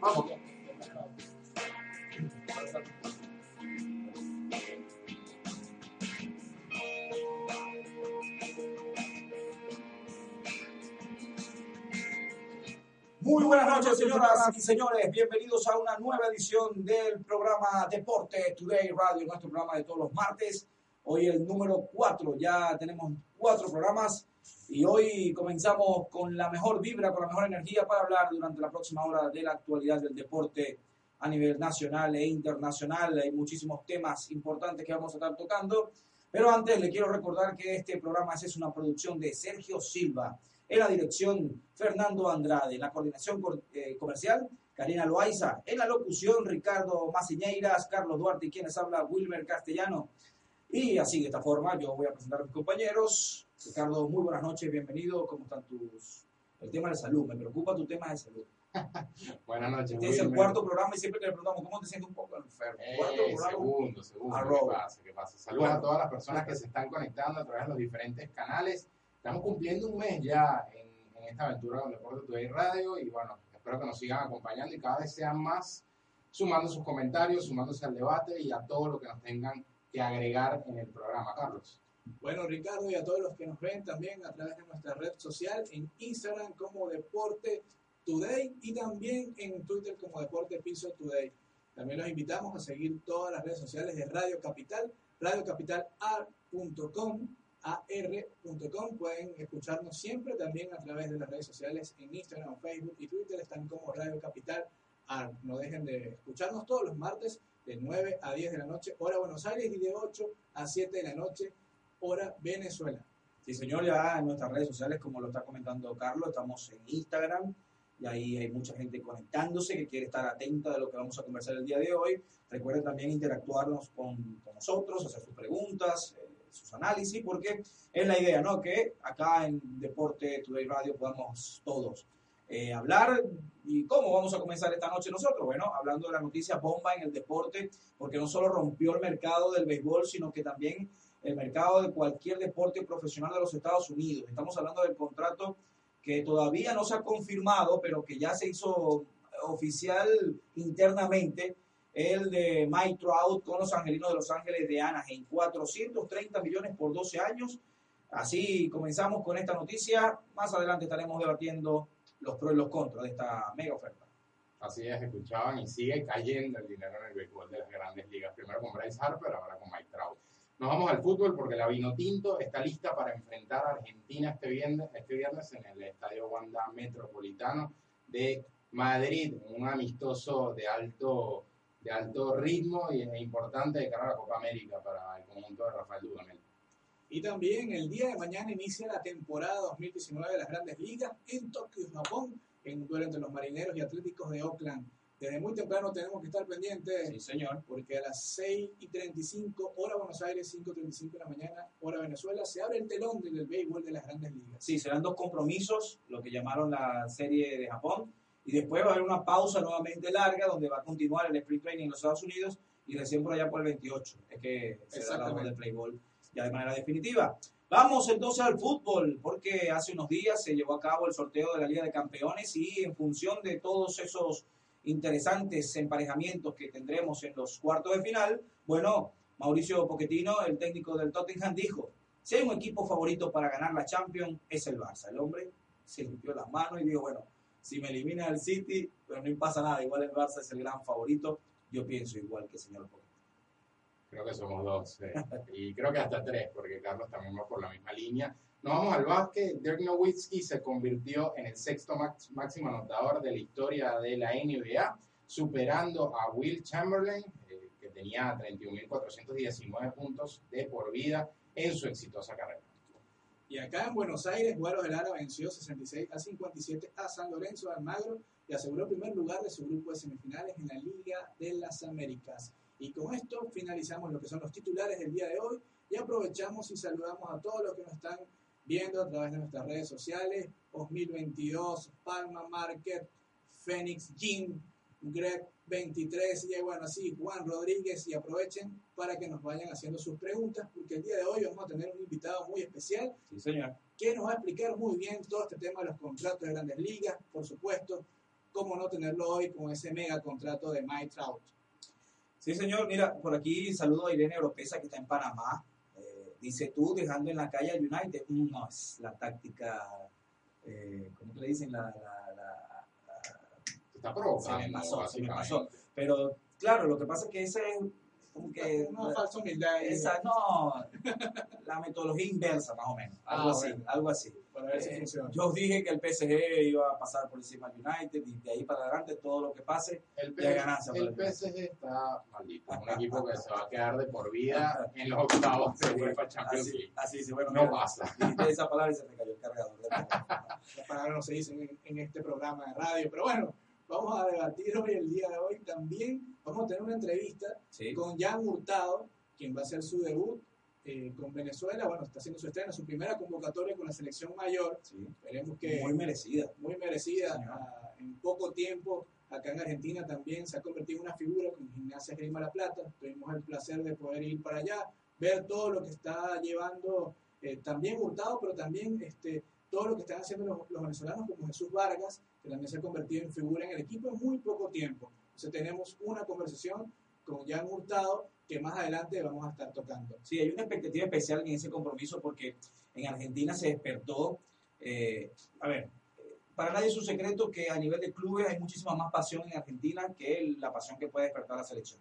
Muy buenas noches, señoras y señores. Bienvenidos a una nueva edición del programa Deporte Today Radio, nuestro programa de todos los martes. Hoy el número 4, ya tenemos cuatro programas y hoy comenzamos con la mejor vibra, con la mejor energía para hablar durante la próxima hora de la actualidad del deporte a nivel nacional e internacional. Hay muchísimos temas importantes que vamos a estar tocando. Pero antes le quiero recordar que este programa es una producción de Sergio Silva. En la dirección, Fernando Andrade. En la coordinación eh, comercial, Karina Loaiza. En la locución, Ricardo Maciñeiras, Carlos Duarte y quienes habla, Wilmer Castellano. Y así, de esta forma, yo voy a presentar a mis compañeros. Ricardo, muy buenas noches, bienvenido. ¿Cómo están tus...? El tema de salud, me preocupa tu tema de salud. buenas noches. Este es el cuarto programa y siempre que le preguntamos, ¿cómo te sientes un poco enfermo? Eh, cuarto programa. segundo, segundo. ¿Qué pasa? ¿Qué pasa? Saludos a todas las personas que se están conectando a través de los diferentes canales. Estamos cumpliendo un mes ya en, en esta aventura con Deporte Today Radio y bueno, espero que nos sigan acompañando y cada vez sean más sumando sus comentarios, sumándose al debate y a todo lo que nos tengan que agregar en el programa, Carlos. Bueno, Ricardo, y a todos los que nos ven también a través de nuestra red social en Instagram como Deporte Today y también en Twitter como Deporte Piso Today. También los invitamos a seguir todas las redes sociales de Radio Capital, radiocapital.com, ar.com. Pueden escucharnos siempre también a través de las redes sociales en Instagram, Facebook y Twitter. Están como Radio Capital AR. No dejen de escucharnos todos los martes de 9 a 10 de la noche, hora Buenos Aires, y de 8 a 7 de la noche, hora Venezuela. Sí, señor, ya en nuestras redes sociales, como lo está comentando Carlos, estamos en Instagram y ahí hay mucha gente conectándose que quiere estar atenta de lo que vamos a conversar el día de hoy. Recuerden también interactuarnos con, nosotros, hacer sus preguntas, eh, sus análisis, porque es la idea, ¿no? Que acá en Deporte Today Radio podamos todos eh, hablar. ¿Y cómo vamos a comenzar esta noche nosotros? Bueno, hablando de la noticia bomba en el deporte, porque no solo rompió el mercado del béisbol, sino que también el mercado de cualquier deporte profesional de los Estados Unidos. Estamos hablando del contrato que todavía no se ha confirmado, pero que ya se hizo oficial internamente, el de Mike Trout con los Angelinos de Los Ángeles de Anaheim, 430 millones por 12 años. Así comenzamos con esta noticia. Más adelante estaremos debatiendo los pros y los contras de esta mega oferta. Así es, escuchaban y sigue cayendo el dinero en el béisbol de las grandes ligas. Primero con Bryce Harper, ahora con Mike Trout. Nos vamos al fútbol porque la Vinotinto está lista para enfrentar a Argentina este viernes, este viernes en el Estadio Wanda Metropolitano de Madrid, un amistoso de alto, de alto ritmo y es importante de cara a la Copa América para el conjunto de Rafael Dudamel. Y también el día de mañana inicia la temporada 2019 de las grandes ligas en Tokio, Japón, en un duelo entre los marineros y atléticos de Oakland. Desde muy temprano tenemos que estar pendientes. Sí, señor. Porque a las 6 y 35, hora Buenos Aires, 5 y 35 de la mañana, hora Venezuela, se abre el telón del béisbol de las grandes ligas. Sí, serán dos compromisos, lo que llamaron la serie de Japón, y después va a haber una pausa nuevamente larga donde va a continuar el sprint training en los Estados Unidos y recién por allá por el 28 es que se da la hora del ya de manera definitiva. Vamos entonces al fútbol, porque hace unos días se llevó a cabo el sorteo de la Liga de Campeones y en función de todos esos interesantes emparejamientos que tendremos en los cuartos de final, bueno, Mauricio Pochettino, el técnico del Tottenham, dijo, si hay un equipo favorito para ganar la Champions, es el Barça. El hombre se limpió las manos y dijo, bueno, si me elimina el City, pero no pasa nada, igual el Barça es el gran favorito, yo pienso igual que el señor Pochettino. Creo que somos dos, eh, y creo que hasta tres, porque Carlos también va por la misma línea. Nos vamos al básquet. Dirk Nowitzki se convirtió en el sexto máximo anotador de la historia de la NBA, superando a Will Chamberlain, eh, que tenía 31.419 puntos de por vida en su exitosa carrera. Y acá en Buenos Aires, Guaros del Lara venció 66 a 57 a San Lorenzo de Almagro y aseguró el primer lugar de su grupo de semifinales en la Liga de las Américas. Y con esto finalizamos lo que son los titulares del día de hoy y aprovechamos y saludamos a todos los que nos están viendo a través de nuestras redes sociales, 2022, Palma Market, Phoenix Gym, Greg 23 y bueno, así Juan Rodríguez y aprovechen para que nos vayan haciendo sus preguntas porque el día de hoy vamos a tener un invitado muy especial Sí, señor. que nos va a explicar muy bien todo este tema de los contratos de grandes ligas, por supuesto, cómo no tenerlo hoy con ese mega contrato de Mike Trout. Sí, señor. Mira, por aquí saludo a Irene Oropesa que está en Panamá. Eh, dice tú dejando en la calle al United. No, es la táctica, eh, ¿cómo que le dicen? La, la- la- está provocando, Se me pasó, se me básicamente. Pero claro, lo que pasa es que ese es como que... Una falsa humildad ahí, Esa, no, la metodología inversa más o menos. Algo Ah, así, bueno. algo así. Para ver si Eh, funciona. yo dije que el PSG iba a pasar por encima del United y de ahí para adelante todo lo que pase. El, Ya P- ganancia el para el PSG está maldito. Un equipo que se va a quedar de por vida en los octavos de UEFA Champions Así, League. así sí, bueno, No mira, pasa. dijiste esa palabra y se me cayó el cargador. Las palabras no se dicen en, en este programa de radio, pero bueno, vamos a debatir hoy, el día de hoy también. Vamos a tener una entrevista Sí. con Jan Hurtado, quien va a hacer su debut eh, con Venezuela. Bueno, está haciendo su estreno, su primera convocatoria con la selección mayor. Sí. Esperemos que Muy merecida. muy merecida. Sí, señor. ah, en poco tiempo, acá en Argentina también se ha convertido en una figura con Gimnasia Grima La Plata. Tuvimos el placer de poder ir para allá, ver todo lo que está llevando eh, también Hurtado, pero también este, todo lo que están haciendo los, los venezolanos como Jesús Vargas, que también se ha convertido en figura en el equipo en muy poco tiempo. Entonces tenemos una conversación con Jan Hurtado que más adelante vamos a estar tocando. Sí, hay una expectativa especial en ese compromiso porque en Argentina se despertó. eh, a ver, para nadie es un secreto que a nivel de clubes hay muchísima más pasión en Argentina que la pasión que puede despertar la selección.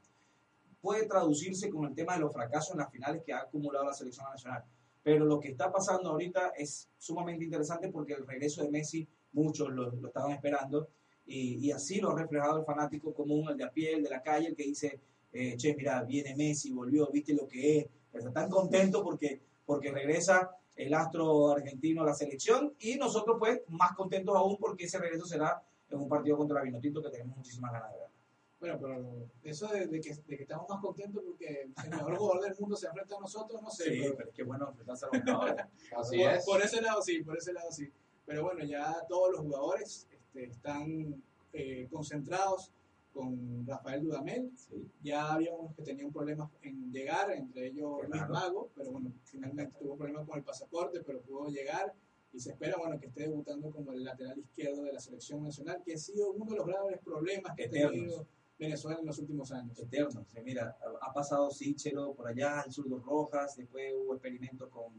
Puede traducirse con el tema de los fracasos en las finales que ha acumulado la selección nacional. Pero lo que está pasando ahorita es sumamente interesante porque el regreso de Messi, muchos lo, lo estaban esperando, y, y así lo ha reflejado el fanático común, el de a pie, el de la calle, el que dice, eh, che, mira, viene Messi, volvió, viste lo que es. Pero están contentos porque, porque regresa el astro argentino a la selección y nosotros pues más contentos aún porque ese regreso será en un partido contra la Vinotinto que tenemos muchísimas ganas de ver. Bueno, pero eso de, de que, de que estamos más contentos porque el mejor jugador del mundo se enfrenta a nosotros, no sé. Sí, pero- pero es que bueno enfrentarse a los ganadores. Así por, es. por ese lado sí, por ese lado sí. Pero bueno, ya todos los jugadores este, están eh, concentrados con Rafael Dudamel. Sí. Ya había unos que tenían problemas en llegar, entre ellos Luis. Mago, pero bueno, finalmente tuvo problemas con el pasaporte, pero pudo llegar y se espera bueno que esté debutando como el lateral izquierdo de la selección nacional, que ha sido uno de los graves problemas que ha Eternos. tenido Venezuela en los últimos años. eterno. Sí, mira, ha pasado Sichero por allá, el Zurdo Rojas, después hubo experimentos con,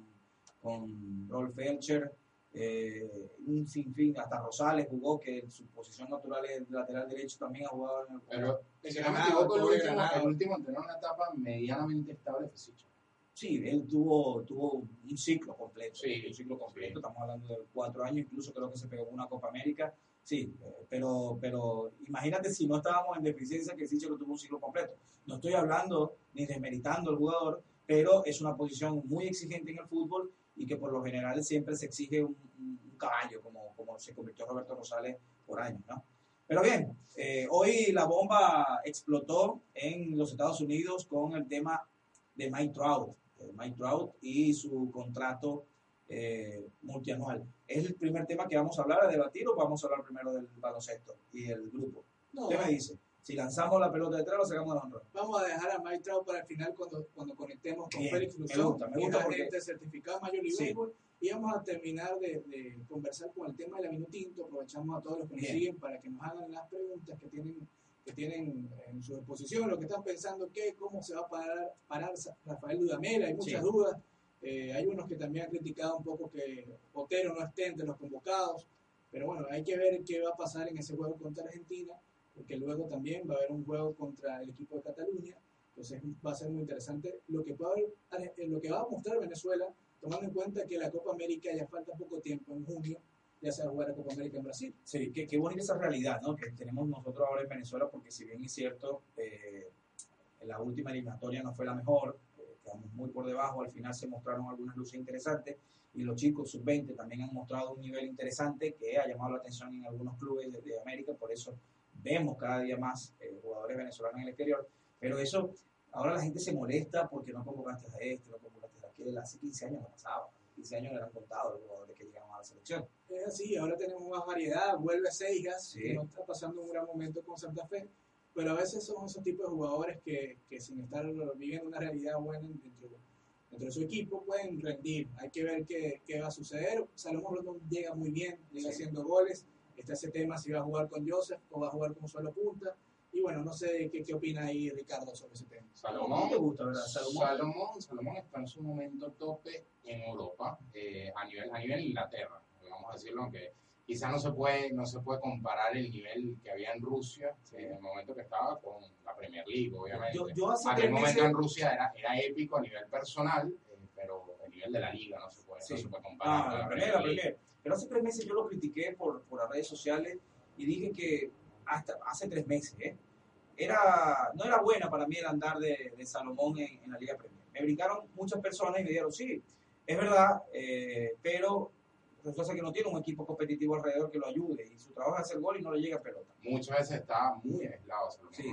con Rolf Felcher, eh, un sinfín, hasta Rosales jugó, que en su posición natural es lateral derecho, también ha jugado en el Pero El si no me Granado, equivoco, el pobre último, el último una etapa medianamente estable fue Sicho. Sí, él tuvo, tuvo un ciclo completo. Sí, un ciclo completo. sí. Estamos hablando de cuatro años, incluso creo que se pegó una Copa América. Sí, eh, pero, pero imagínate si no estábamos en deficiencia que Sichero tuvo un ciclo completo. No estoy hablando ni desmeritando al jugador, pero es una posición muy exigente en el fútbol y que por lo general siempre se exige un, un- caballo, como, como se convirtió Roberto Rosales por años, ¿no? Pero bien, eh, hoy la bomba explotó en los Estados Unidos con el tema de Mike Trout, eh, Mike Trout y su contrato eh, multianual. ¿Es el primer tema que vamos a hablar, a debatir, o vamos a hablar primero del baloncesto y el grupo? No, ¿Qué me dice? Si lanzamos la pelota de tres, lo sacamos de honra. Vamos a dejar a Mike Trout para el final cuando, cuando conectemos con Félix me Luzón, gusta, me que es gusta porque- agente certificado Major League Sí. Baseball, y vamos a terminar de, de conversar con el tema de la Minutinto. Aprovechamos a todos los que nos siguen para que nos hagan las preguntas que tienen que tienen en su disposición, lo que están pensando, qué, cómo se va a parar, Rafael Dudamel, hay muchas Sí. dudas. Eh, hay unos que también han criticado un poco que Otero no esté entre los convocados, pero bueno, hay que ver qué va a pasar en ese juego contra Argentina, porque luego también va a haber un juego contra el equipo de Cataluña, entonces va a ser muy interesante lo que, puede haber- eh, lo que va a mostrar Venezuela, tomando en cuenta que la Copa América ya falta poco tiempo, en junio ya se va a jugar la Copa América en Brasil. Sí, qué, qué bonita esa realidad ¿no? que tenemos nosotros ahora en Venezuela, porque si bien es cierto, eh, la última eliminatoria no fue la mejor, eh, quedamos muy por debajo, al final se mostraron algunas luces interesantes y los chicos sub-20 también han mostrado un nivel interesante que ha llamado la atención en algunos clubes de, de América, por eso vemos cada día más eh, jugadores venezolanos en el exterior, pero eso, ahora la gente se molesta porque no convocaste a este, no convocaste a aquel, hace 15 años no pasaba, 15 años eran contados los jugadores que llegaban a la selección. Es así, ahora tenemos más variedad, vuelve Seigas, Sí. que no está pasando un gran momento con Santa Fe, pero a veces son esos tipos de jugadores que, que sin estar viviendo una realidad buena dentro, dentro de su equipo pueden rendir. Hay que ver qué, qué va a suceder. Salomón Rondón llega muy bien, llega Sí. haciendo goles. Está ese tema si va a jugar con Joseph o va a jugar como solo punta. Y bueno, no sé qué, qué opina ahí Ricardo sobre ese tema. ¿Cómo Salomón, te gusta, verdad? Salomón. Salomón, Salomón está en su momento tope en Europa, eh, a nivel a nivel Inglaterra, vamos a decirlo, aunque quizás no se puede no se puede comparar el nivel que había en Rusia en el momento que estaba con la Premier League, obviamente. Yo, yo hace Aquel momento meses, en Rusia era, era épico a nivel personal, eh, pero el nivel de la liga no se puede, Sí. no se puede comparar. Ah, con la Premier League. primera. Pero hace tres meses yo lo critiqué por, por las redes sociales y dije que hasta hace tres meses, ¿eh? Era, no era buena para mí el andar de, de Salomón en, en la Liga Premier. Me brincaron muchas personas y me dijeron, sí, es verdad, eh, pero resulta que no tiene un equipo competitivo alrededor que lo ayude y su trabajo es hacer gol y no le llega pelota. Muchas veces está muy aislado Salomón Sí.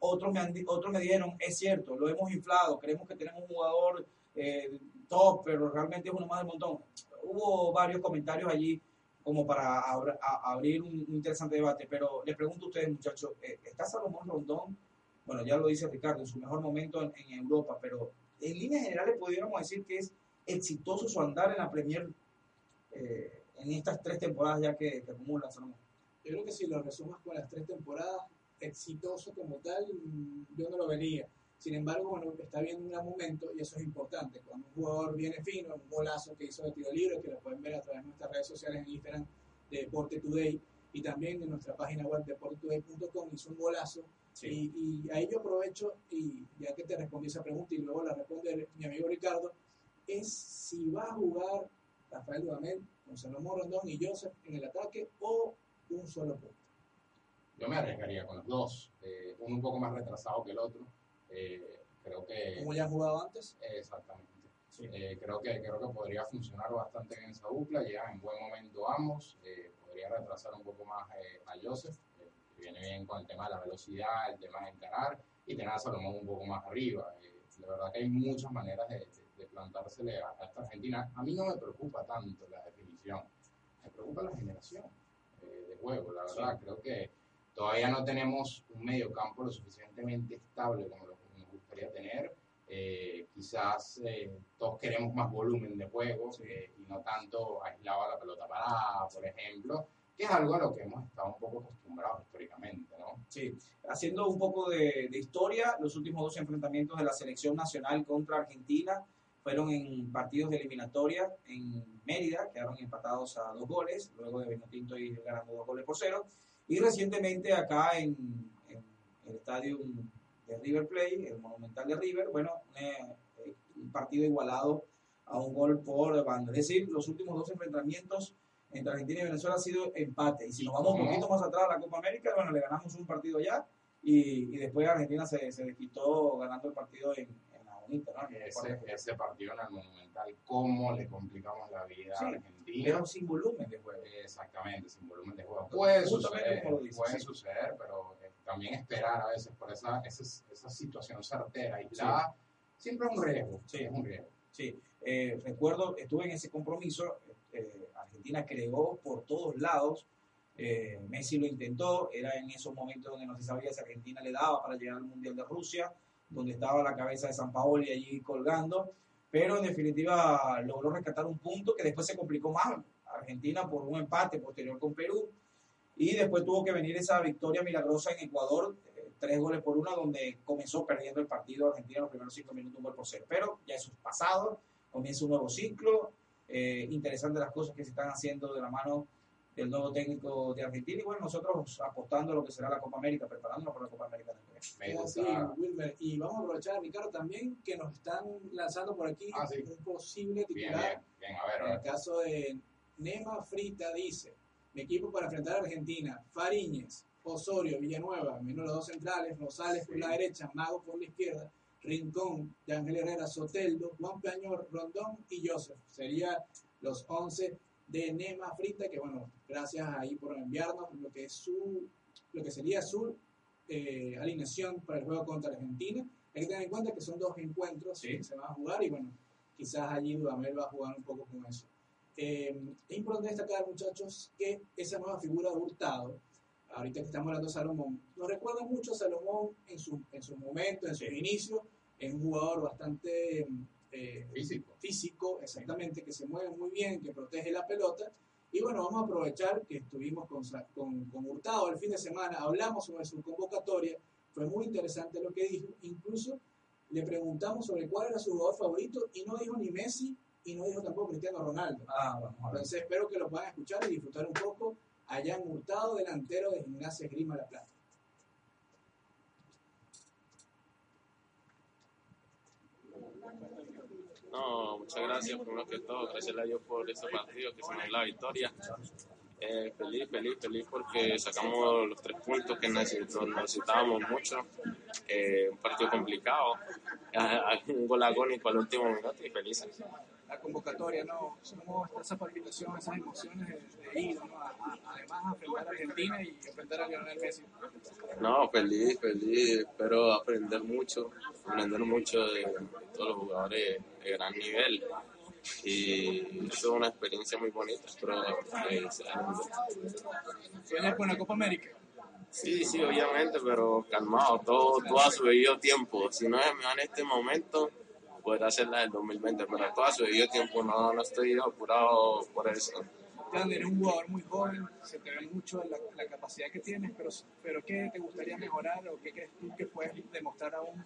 Otros me, han otros me dijeron, es cierto, lo hemos inflado, creemos que tenemos un jugador eh, top, pero realmente es uno más del montón. Hubo varios comentarios allí como para a- abrir un, un interesante debate, pero les pregunto a ustedes, muchachos, eh, ¿está Salomón Rondón? Bueno, ya lo dice Ricardo, en su mejor momento en, en Europa, pero en líneas generales pudiéramos decir que es exitoso su andar en la Premier eh, en estas tres temporadas ya que, que acumula Salomón. Yo creo que si lo resumas con las tres temporadas, exitoso como tal, yo no lo vería. Sin embargo, bueno, está viendo un gran momento y eso es importante. Cuando un jugador viene fino, un golazo que hizo de tiro libre, que lo pueden ver a través de nuestras redes sociales en Instagram de Deporte Today y también en nuestra página web deportetoday.com, hizo un golazo. Y, y ahí yo aprovecho, y ya que te respondí esa pregunta y luego la responde mi amigo Ricardo, es si va a jugar Rafael Dudamel con Salomón Rondón y Joseph en el ataque o un solo punto. Yo me arriesgaría con los dos, eh, uno un poco más retrasado que el otro. Eh, creo que Como ya jugado antes, exactamente. Sí. Eh, creo que creo que podría funcionar bastante bien esa dupla, llegan en buen momento ambos. eh, podría retrasar un poco más eh, a Joseph, que viene bien con el tema de la velocidad, el tema de encarar y tener a Salomón un poco más arriba. La verdad que hay muchas maneras de, de- de plantársele a, a esta Argentina. A mí no me preocupa tanto la definición, me preocupa la generación de juego. La verdad, creo que todavía no tenemos un mediocampo lo suficientemente estable como gustaría tener. Eh, quizás eh, todos queremos más volumen de juego eh, y no tanto aislado a la pelota parada, por ejemplo, que es algo a lo que hemos estado un poco acostumbrados históricamente, ¿no? Sí, haciendo un poco de, de historia, los últimos dos enfrentamientos de la selección nacional contra Argentina fueron en partidos de eliminatoria en Mérida, quedaron empatados a dos goles, luego de Vinotinto ir ganando dos goles por cero, y recientemente acá en, en el estadio de River Plate, el Monumental de River, bueno, eh, eh, un partido igualado a un gol por banda. Es decir, los últimos dos enfrentamientos entre Argentina y Venezuela ha sido empate. Y si nos vamos un poquito más atrás a la Copa América, bueno, le ganamos un partido ya y, y después Argentina se, se desquitó ganando el partido en, en la bonita, ¿no? Ese, ese partido en el Monumental, cómo le complicamos la vida Sí, a Argentina. Pero sin volumen de juego. Exactamente, sin volumen de juego. Puede Justamente suceder, puede sí. suceder, pero también esperar a veces por esa, esa, esa situación certera, aislada, siempre es un riesgo. Sí. Es un riesgo. Sí, eh, recuerdo, estuve en ese compromiso, eh, Argentina creó por todos lados, eh, Messi lo intentó, era en esos momentos donde no se sabía si Argentina le daba para llegar al Mundial de Rusia, donde estaba la cabeza de San Paoli allí colgando, pero en definitiva logró rescatar un punto que después se complicó más, Argentina por un empate posterior con Perú, y después tuvo que venir esa victoria milagrosa en Ecuador, eh, tres goles por uno, donde comenzó perdiendo el partido Argentina los primeros cinco minutos, un gol por cero. Pero ya eso es pasado, comienza un nuevo ciclo, eh, interesante las cosas que se están haciendo de la mano del nuevo técnico de Argentina y bueno, nosotros apostando a lo que será la Copa América, preparándonos para la Copa América del así, gusta- Wilmer. Y vamos a aprovechar, Ricardo, también que nos están lanzando por aquí Ah, sí. un posible Bien, titular. bien, bien. A ver, a En el ver. caso de Nema Frita dice, equipo para enfrentar a Argentina, Fariñez, Osorio, Villanueva, menos los dos centrales, Rosales por la derecha, Mago por la izquierda, Rincón, de Ángel Herrera, Soteldo, Juan Peñor, Rondón y Joseph. Sería los 11 de Nema Frita, que bueno, gracias ahí por enviarnos lo que es su, lo que sería su eh, alineación para el juego contra Argentina. Hay que tener en cuenta que son dos encuentros Sí. que se van a jugar y bueno, quizás allí Dudamel va a jugar un poco con eso. Eh, es importante destacar, muchachos, que esa nueva figura de Hurtado, ahorita que estamos hablando de Salomón, nos recuerda mucho a Salomón en su, en su momento, en sus inicios, es un jugador bastante eh, Físico. físico, exactamente, que se mueve muy bien, que protege la pelota. Y bueno, vamos a aprovechar que estuvimos con, con, con Hurtado el fin de semana, hablamos sobre su convocatoria, fue muy interesante lo que dijo, incluso le preguntamos sobre cuál era su jugador favorito y no dijo ni Messi y no dijo tampoco Cristiano Ronaldo. Ah, vamos a ver. Entonces espero que lo puedan escuchar y disfrutar un poco allá en Hurtado, delantero de Gimnasia Grima La Plata. No, muchas gracias, primero que todo, gracias a Dios por este partido, que se nos dio la victoria. Eh, feliz, feliz, feliz porque sacamos los tres puntos que necesitábamos mucho. Eh, un partido complicado, un gol agónico al último minuto y felices. La convocatoria, ¿no? ¿Cómo está esa palpitación, esas emociones de, de ir, ¿no? A- a- además a enfrentar a Argentina y enfrentar a Lionel Messi? No, feliz, feliz, espero aprender mucho, aprender mucho de todos los jugadores de gran nivel. Y es una experiencia muy bonita, sea lindo. ¿Sueñas con la Copa América? Sí, sí, obviamente, pero calmado, todo, todo a su debido tiempo. Si no es en este momento, podrá ser la del 2020, pero todo a su debido tiempo, no, no estoy apurado por eso. Jan, eres un jugador muy joven, se te ve mucho la, la capacidad que tienes, pero, pero ¿qué te gustaría mejorar o qué crees tú que puedes demostrar aún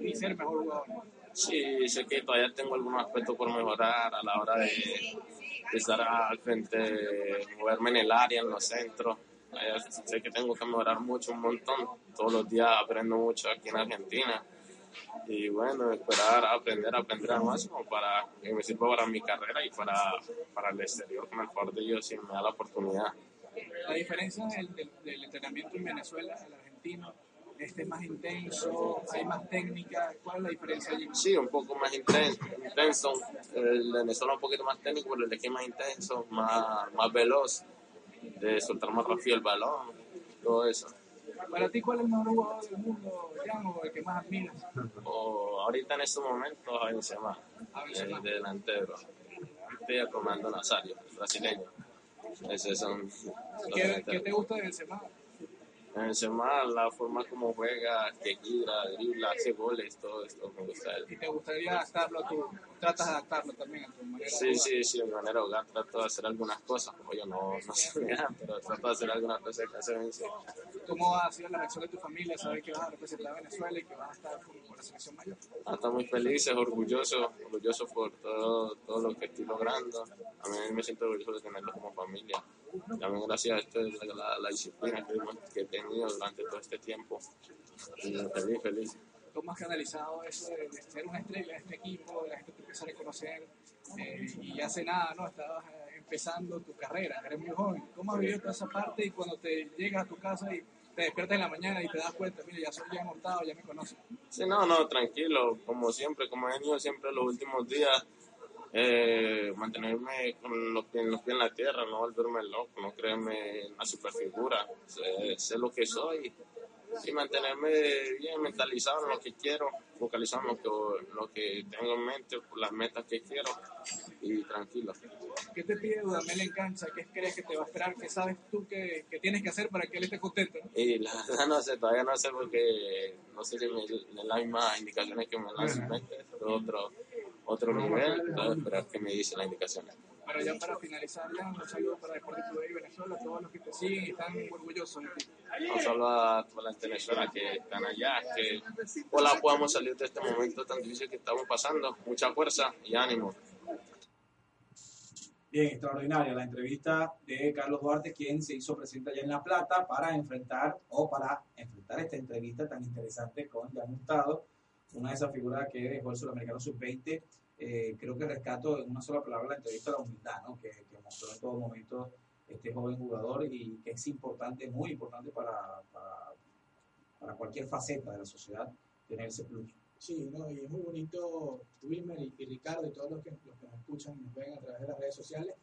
y ser mejor jugador? Sí, sé que todavía tengo algunos aspectos por mejorar a la hora de, de estar al frente, de moverme en el área, en los centros. Sé que tengo que mejorar mucho, un montón. Todos los días aprendo mucho aquí en Argentina. Y bueno, esperar aprender, aprender al máximo para que me sirva para mi carrera y para, para el exterior, con el favor de Dios, si me da la oportunidad. La diferencia del, del- del entrenamiento en Venezuela al argentino, este es más intenso, hay más técnica, ¿cuál es la diferencia allí? Sí, un poco más intenso. intenso. El Venezuela un poquito más técnico, pero el de aquí más intenso, más, más veloz, de soltar más rápido el balón, todo eso. Para ti, ¿cuál es el mejor jugador del mundo, Jan, o el que más admiras? O ahorita en estos momentos, a Benzema, A de delantero. Estoy acomando Nazario, el brasileño. Esos son los ¿Qué, ¿Qué te gusta de Benzema? Benzema, la forma como juega, que gira, dribla, hace goles, todo esto me gusta de. ¿Y te gustaría adaptarlo tú? ¿Tratas de adaptarlo también a tu manera de Sí, jugar? sí, sí, de mi manera de jugar trato de hacer algunas cosas, como yo no, no sé pero trato de hacer algunas cosas que hace Benzema. ¿Cómo ha sido la reacción de tu familia? Saber que vas a representar a Venezuela y que vas a estar con la selección mayor. Ah, Estamos muy felices, orgullosos, orgullosos por todo, todo lo que estoy logrando. A mí me siento orgulloso de tenerlo como familia. También gracias a esto, la, la, la disciplina que, he tenido durante todo este tiempo. Feliz, feliz. ¿Cómo has canalizado eso de, de ser una estrella de este equipo, de la gente te empieza a reconocer eh, y hace nada, ¿no? Estabas eh, empezando tu carrera, eres muy joven. ¿Cómo has vivido toda esa parte y cuando te llegas a tu casa y te despiertas en la mañana y te das cuenta, mira, ya soy ya montado, ya me conocen? Sí, no, no, tranquilo, como siempre, como he venido siempre los últimos días, eh, mantenerme con los pies, los pies en la tierra, no volverme loco, no creerme una superfigura, sé, sé lo que soy y mantenerme bien mentalizado en lo que quiero, focalizado en lo que, lo que tengo en mente, las metas que quiero y tranquilo. ¿Qué te pide Dudamel en cancha? ¿Qué crees que te va a esperar? ¿Qué sabes tú que, que tienes que hacer para que él esté contento? ¿no? Y la verdad no sé, todavía no sé porque no sé si me, me las mismas indicaciones que me dan su mente, es otro, otro nivel, que esperar que me dicen las indicaciones. Pero ya para finalizar, un saludo para Deportes Today Venezuela, todos los que te siguen y están orgullosos de ti. No solo a toda la Venezuela que están allá, que ojalá podamos salir de este momento tan difícil que estamos pasando. Mucha fuerza y ánimo. Bien, extraordinaria la entrevista de Carlos Duarte, quien se hizo presente allá en La Plata para enfrentar o para enfrentar esta entrevista tan interesante con Jan Hurtado, una de esas figuras que dejó el sudamericano sub-20. Eh, creo que rescato en una sola palabra la entrevista la humildad, ¿no? que, mostró en todo momento este joven jugador y que es importante, muy importante para, para, para cualquier faceta de la sociedad tener ese plus. Sí, ¿no? y es muy bonito, Wilmer y, Ricardo y todos los que, los que nos escuchan y nos ven a través de las redes sociales,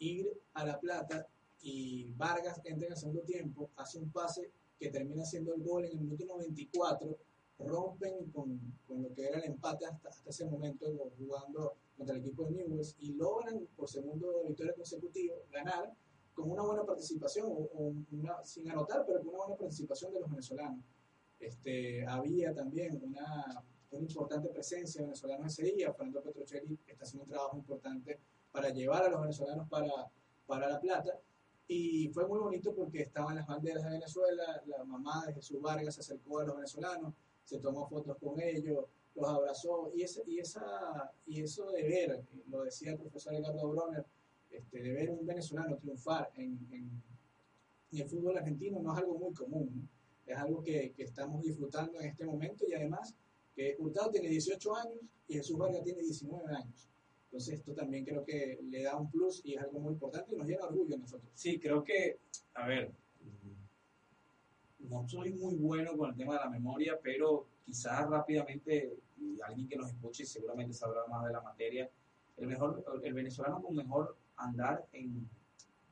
ir a La Plata y Vargas entra en el segundo tiempo, hace un pase que termina siendo el gol en el minuto 94, rompen con, con lo que era el empate hasta, hasta ese momento jugando contra el equipo de Newells y logran por segundo victoria consecutiva ganar con una buena participación, o, o una, sin anotar, pero con una buena participación de los venezolanos. Este, había también una, una importante presencia venezolana ese día. Fernando Petrocelli está haciendo un trabajo importante para llevar a los venezolanos para, para La Plata. Y fue muy bonito porque estaban las banderas de Venezuela, la mamá de Jesús Vargas se acercó a los venezolanos, se tomó fotos con ellos, los abrazó. Y, ese, y, esa, y eso de ver, lo decía el profesor Edgardo Bronner, este, de ver un venezolano triunfar en, en, en el fútbol argentino no es algo muy común. ¿no? Es algo que, que, estamos disfrutando en este momento y además que Hurtado tiene 18 años y Jesús Vargas tiene 19 años. Entonces esto también creo que le da un plus y es algo muy importante y nos llena orgullo a nosotros. Sí, creo que, a ver, no soy muy bueno con el tema de la memoria, pero quizás rápidamente, y alguien que nos escuche seguramente sabrá más de la materia, el, mejor, el venezolano con mejor andar en,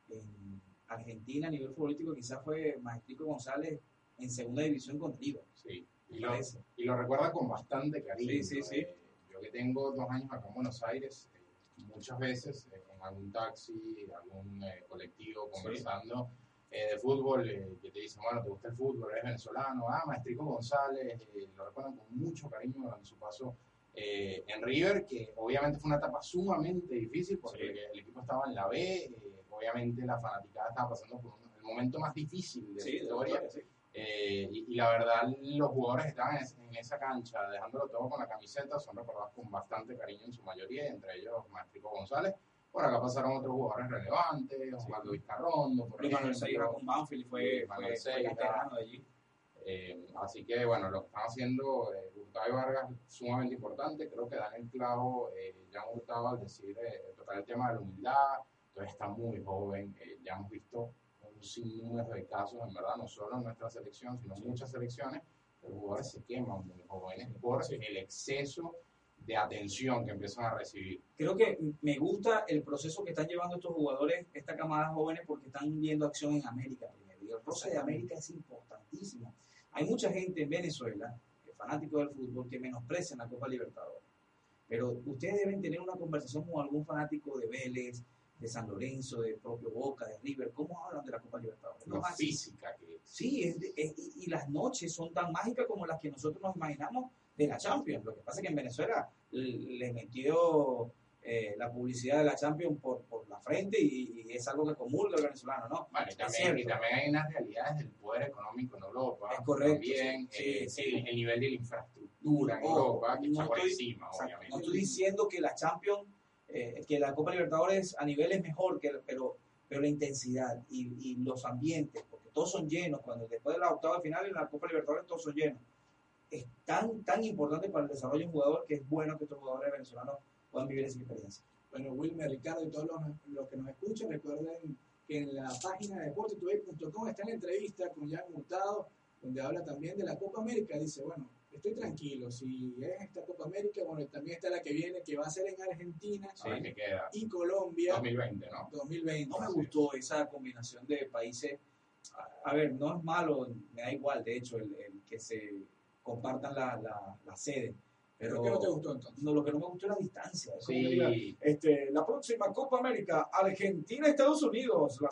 en Argentina a nivel futbolístico quizás fue Maestrico González en segunda división con River. Sí, y lo, y lo recuerda con bastante cariño. Sí, sí, sí. Eh, yo que tengo dos años acá en Buenos Aires, eh, muchas veces eh, en algún taxi, algún eh, colectivo, conversando de fútbol, que te dicen, bueno, ¿te gusta el fútbol? ¿Eres venezolano? Ah, Maestrico González, lo recuerdan con mucho cariño en su paso en River, que obviamente fue una etapa sumamente difícil porque sí. el equipo estaba en la B, obviamente la fanaticada estaba pasando por un, el momento más difícil de Sí, la de historia. sí. Eh, y, y la verdad, los jugadores que estaban en, en esa cancha, dejándolo todo con la camiseta, son recordados con bastante cariño en su mayoría, entre ellos Maestrico González. Por acá pasaron otros jugadores relevantes, Osvaldo Vizcarrondo, por Luis Manuel Seira con Banfield fue, Luis Manuel fue, fue de allí. Eh, así que, bueno, lo que están haciendo eh, Hurtado y Vargas sumamente importante. Creo que dan el clavo, eh, ya Hurtado al decir, eh, tocar el tema de la humildad, todavía está muy joven, eh, ya hemos visto sinnúmero de casos, en verdad, no solo en nuestra selección, sino en muchas selecciones, los jugadores se queman muy jóvenes por el exceso de atención que empiezan a recibir. Creo que me gusta el proceso que están llevando estos jugadores, esta camada jóvenes, porque están viendo acción en América primero. Y el roce de América es importantísimo. Hay mucha gente en Venezuela, fanático del fútbol, que menosprecian la Copa Libertadores. Pero ustedes deben tener una conversación con algún fanático de Vélez, de San Lorenzo, de propio Boca, de River. ¿Cómo hablan de la Copa Libertadores? Lo así. física que es. Sí, es es- y, las noches son tan mágicas como las que nosotros nos imaginamos de la Champions. Lo que pasa es que en Venezuela le metió eh, la publicidad de la Champions por, por la frente y, y es algo que comulga el venezolano, ¿no? Bueno, y también, y también hay unas realidades del poder económico en Europa. Es correcto, También sí, eh, sí, el, el nivel de la infraestructura en Europa, que no está por estoy- encima, obviamente. No estoy diciendo que la Champions, eh, que la Copa Libertadores a nivel es mejor, que, pero, pero la intensidad y, los ambientes, porque todos son llenos, cuando después de la octava final en la Copa Libertadores todos son llenos. Es tan, tan importante para el desarrollo de un jugador que es bueno que estos jugadores venezolanos puedan vivir esa experiencia. Bueno, Wilmer, Ricardo y todos los, los que nos escuchan, recuerden que en la página de está la entrevista con Jan Hurtado, donde habla también de la Copa América. Dice, bueno, estoy tranquilo, si es esta Copa América, bueno, y también está la que viene, que va a ser en Argentina A ver qué queda. y Colombia 2020, ¿no? 2020. No me gustó esa combinación de países. A, a ver, no es malo, me da igual, de hecho, el, el que se compartan la, la, la sede. Pero ¿Pero qué no te gustó entonces? no, lo que no me gustó es la distancia. Que Sí, diga, este, la próxima Copa América, Argentina, Estados Unidos. La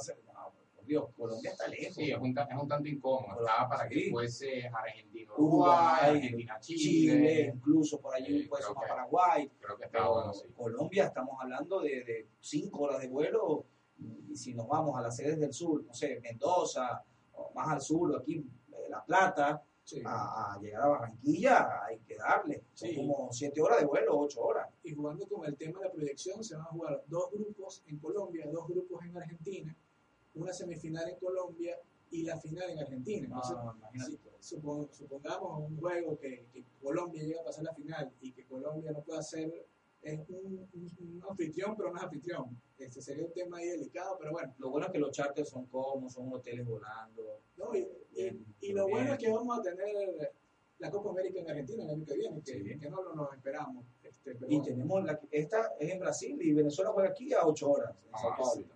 Dios, Colombia está lejos. sí, es un, es un tanto incómodo. Estaba para que Sí. fuese Argentina, Uruguay, Argentina, Chile, Chile. incluso por allí creo sumar que- Paraguay. Creo que está Pero bueno, sí. Colombia estamos hablando de, de cinco horas de vuelo y si nos vamos a las sedes del sur, no sé, Mendoza, o más al sur, o aquí eh, La Plata, Sí. a, a llegar a Barranquilla hay que darle. Son Sí. como siete horas de vuelo, ocho horas. y jugando con el tema de la proyección, se van a jugar dos grupos en Colombia, dos grupos en Argentina, una semifinal en Colombia y la final en Argentina. Entonces, si supon- supongamos un juego que, que Colombia llega a pasar la final y que Colombia no pueda ser es un, un- un anfitrión, pero no es anfitrión. Este sería un tema ahí delicado, pero bueno. Lo bueno es que los charters son cómodos, son hoteles volando. ¿no? Y, y- lo bien. bueno es que vamos a tener la Copa América en Argentina el año que viene, que, Sí. que no lo nos esperamos. Este, pero Y bueno. tenemos la, esta es en Brasil y Venezuela juega aquí a 8 horas en Ah, Sao Paulo, sí.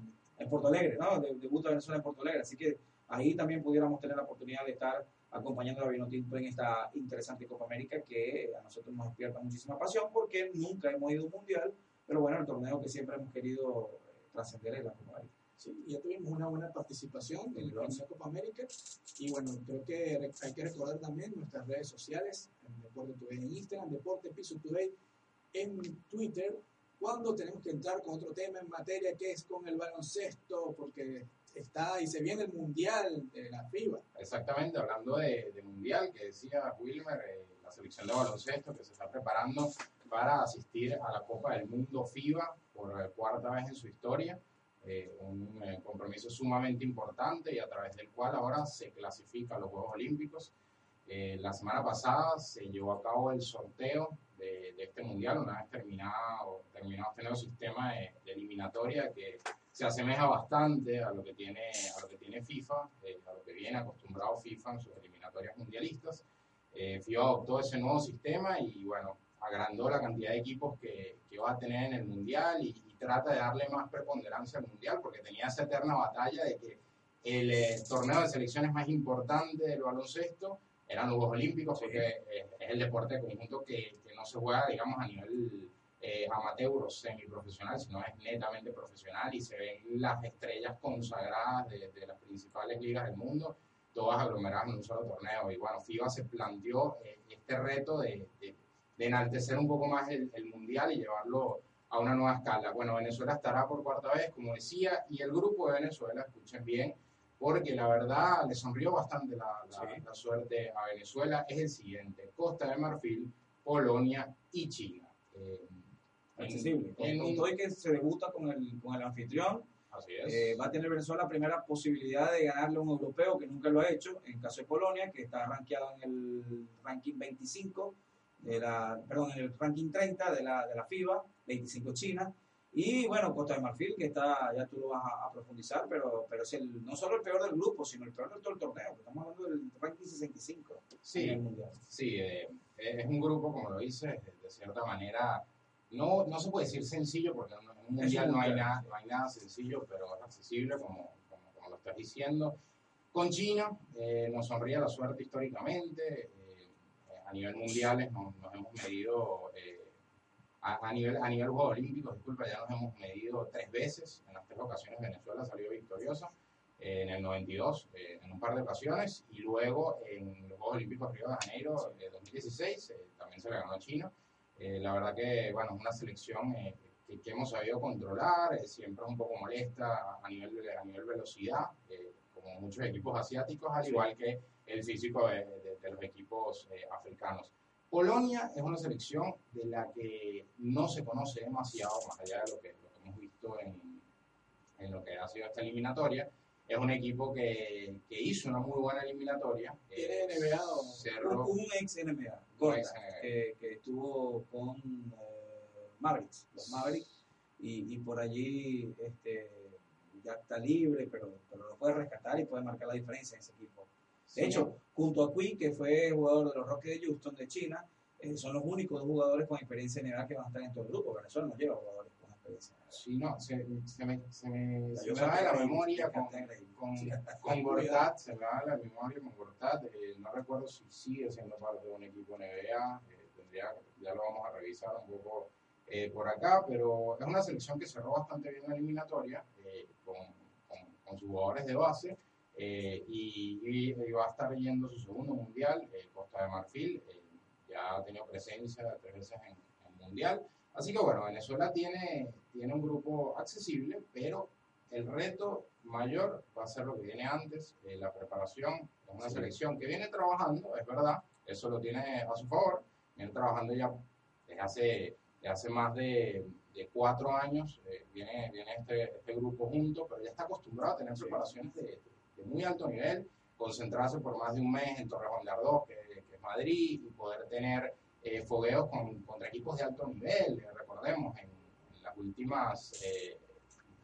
En Puerto Alegre, ¿no? De- Debuta Venezuela en Puerto Alegre, así que ahí también pudiéramos tener la oportunidad de estar acompañando a Vinotinto en esta interesante Copa América que a nosotros nos despierta muchísima pasión porque nunca hemos ido a un mundial, pero bueno, el torneo que siempre hemos querido eh, trascender es la Copa América. Sí, ya tuvimos una buena participación en la Copa América. Y bueno, creo que hay que recordar también nuestras redes sociales, en Deporte Today en Instagram, Deporte Piso Today en Twitter, cuando tenemos que entrar con otro tema en materia que es con el baloncesto, porque está y se viene el Mundial de la FIBA. Exactamente, hablando de, de Mundial, que decía Wilmer, eh, la selección de baloncesto que se está preparando para asistir a la Copa del Mundo FIBA por eh, cuarta vez en su historia. eh, un eh, compromiso sumamente importante y a través del cual ahora se clasifica a los Juegos Olímpicos. Eh, la semana pasada se llevó a cabo el sorteo de, de este mundial, una vez terminado, terminado este nuevo sistema de, de eliminatoria que se asemeja bastante a lo que tiene, a lo que tiene FIFA, eh, a lo que viene acostumbrado FIFA en sus eliminatorias mundialistas. Eh, FIFA adoptó ese nuevo sistema y bueno, agrandó la cantidad de equipos que, que va a tener en el mundial y, y trata de darle más preponderancia al mundial porque tenía esa eterna batalla de que el eh, torneo de selecciones más importante del baloncesto eran los Juegos Olímpicos porque eh, es el deporte de conjunto que, que no se juega, digamos, a nivel eh, amateur o semiprofesional, sino es netamente profesional y se ven las estrellas consagradas de, de las principales ligas del mundo, todas aglomeradas en un solo torneo. Y bueno, FIBA se planteó eh, este reto de, de- de enaltecer un poco más el, el mundial y llevarlo a una nueva escala. Bueno, Venezuela estará por cuarta vez, como decía, y el grupo de Venezuela, escuchen bien, porque la verdad le sonrió bastante la, la- Sí. la suerte a Venezuela, es el siguiente, Costa de Marfil, Polonia y China. Eh, Accesible. En con todo y que se debuta con el, con el anfitrión, así es. eh, va a tener Venezuela la primera posibilidad de ganarle a un europeo que nunca lo ha hecho, en caso de Polonia, que está rankeado en el ranking 25, de la, perdón, en el ranking 30 de la, de la FIBA, 25 China, y bueno, Costa de Marfil, que está, ya tú lo vas a, a profundizar, pero, pero es el, no solo el peor del grupo, sino el peor de todo el torneo, estamos hablando del ranking 65 en sí, el Mundial. Sí, eh, es un grupo, como lo dice, de, cierta manera, no, no se puede decir sencillo, porque en un mundial no hay, mundial, nada, no hay nada sencillo, pero es accesible, como, como, como lo estás diciendo. Con China eh, nos sonríe la suerte históricamente, eh, a nivel mundiales nos, nos hemos medido, eh, a, a nivel, a nivel Juegos Olímpicos, disculpa, ya nos hemos medido tres veces, en las tres ocasiones Venezuela salió victoriosa, eh, en el 92 eh, en un par de ocasiones y luego en los Juegos Olímpicos de Río de Janeiro de 2016 eh, también se le ganó a China. Eh, la verdad que bueno, es una selección eh, que, que hemos sabido controlar, siempre es un poco molesta a nivel, a nivel velocidad, como muchos equipos asiáticos, al igual que el físico de, de- de los equipos eh, africanos. Polonia es una selección de la que no se conoce demasiado, más allá de lo que, lo que hemos visto en, en lo que ha sido esta eliminatoria. Es un equipo que, que hizo una muy buena eliminatoria. ¿Tiene NBA o- cerró- Un, ex NBA, ex NBA. que, que estuvo con eh, Mavericks, los Mavericks, y, y por allí este, ya está libre, pero, pero lo puede rescatar y puede marcar la diferencia en ese equipo. De Sí, hecho, junto a Kui, que fue jugador de los Rockets de Houston de China, eh, son los únicos dos jugadores con experiencia NBA que van a estar en todo el grupo. Venezuela no lleva jugadores con experiencia. Sí, no, se, se me, se me, se me va de la memoria con, con, Sí. con Gortat, se me va de la memoria con Gortat. eh, no recuerdo si sigue siendo parte de un equipo NBA, eh, tendría, ya lo vamos a revisar un poco eh, por acá, pero es una selección que cerró bastante bien la eliminatoria eh, con, con, con sus jugadores de base. Eh, y, y- y va a estar yendo su segundo mundial, eh, Costa de Marfil, eh, ya ha tenido presencia tres veces en el mundial, Así que bueno, Venezuela tiene, tiene un grupo accesible, pero el reto mayor va a ser lo que viene antes, eh, la preparación. Es una Sí. selección que viene trabajando, es verdad, eso lo tiene a su favor, viene trabajando ya desde hace, desde hace más de, de cuatro años, eh, viene, viene este, este grupo junto, pero ya está acostumbrado a tener Sí. preparaciones de, de muy alto nivel, concentrarse por más de un mes en Torrejón de Ardoz, que, que es Madrid, y poder tener eh, fogueos con, contra equipos de alto nivel. Eh, recordemos, en, en las últimas eh,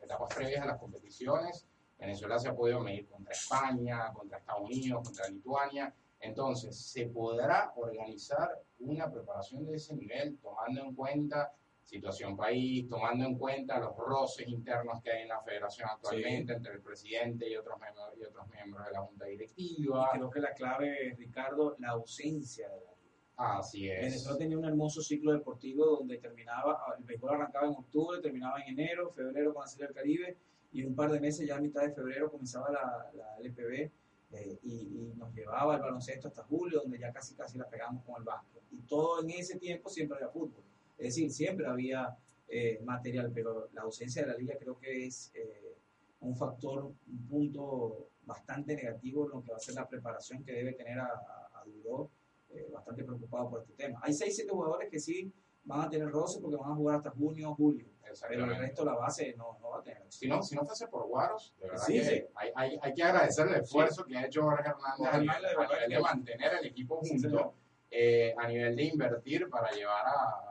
etapas previas a las competiciones, Venezuela se ha podido medir contra España, contra Estados Unidos, contra Lituania. Entonces, ¿se podrá organizar una preparación de ese nivel tomando en cuenta situación país, tomando en cuenta los roces internos que hay en la federación actualmente entre el presidente y otros, y otros miembros de la junta directiva? Y creo que la clave es, Ricardo, la ausencia de la. Así es. Venezuela tenía un hermoso ciclo deportivo donde terminaba, el béisbol arrancaba en octubre, terminaba en enero, febrero con la Serie del Caribe y un par de meses ya a mitad de febrero comenzaba la, la LPB eh, y, y, nos llevaba el baloncesto hasta julio, donde ya casi casi la pegamos con el básquet. Y todo en ese tiempo siempre había fútbol. Es decir, siempre había eh, material, pero la ausencia de la liga creo que es eh, un factor, un punto bastante negativo en lo que va a ser la preparación que debe tener a, a, a Duro, eh, bastante preocupado por este tema. Hay 6, 7 jugadores que sí van a tener roce porque van a jugar hasta junio o julio. Pero el resto, la base, no, no va a tener. Si no, si no fuese por Guaros, de verdad Sí, que sí. Hay, hay, hay que agradecer el esfuerzo que ha hecho Jorge Hernández a nivel, de mantener el equipo Sí, junto, eh, a nivel de invertir para llevar a,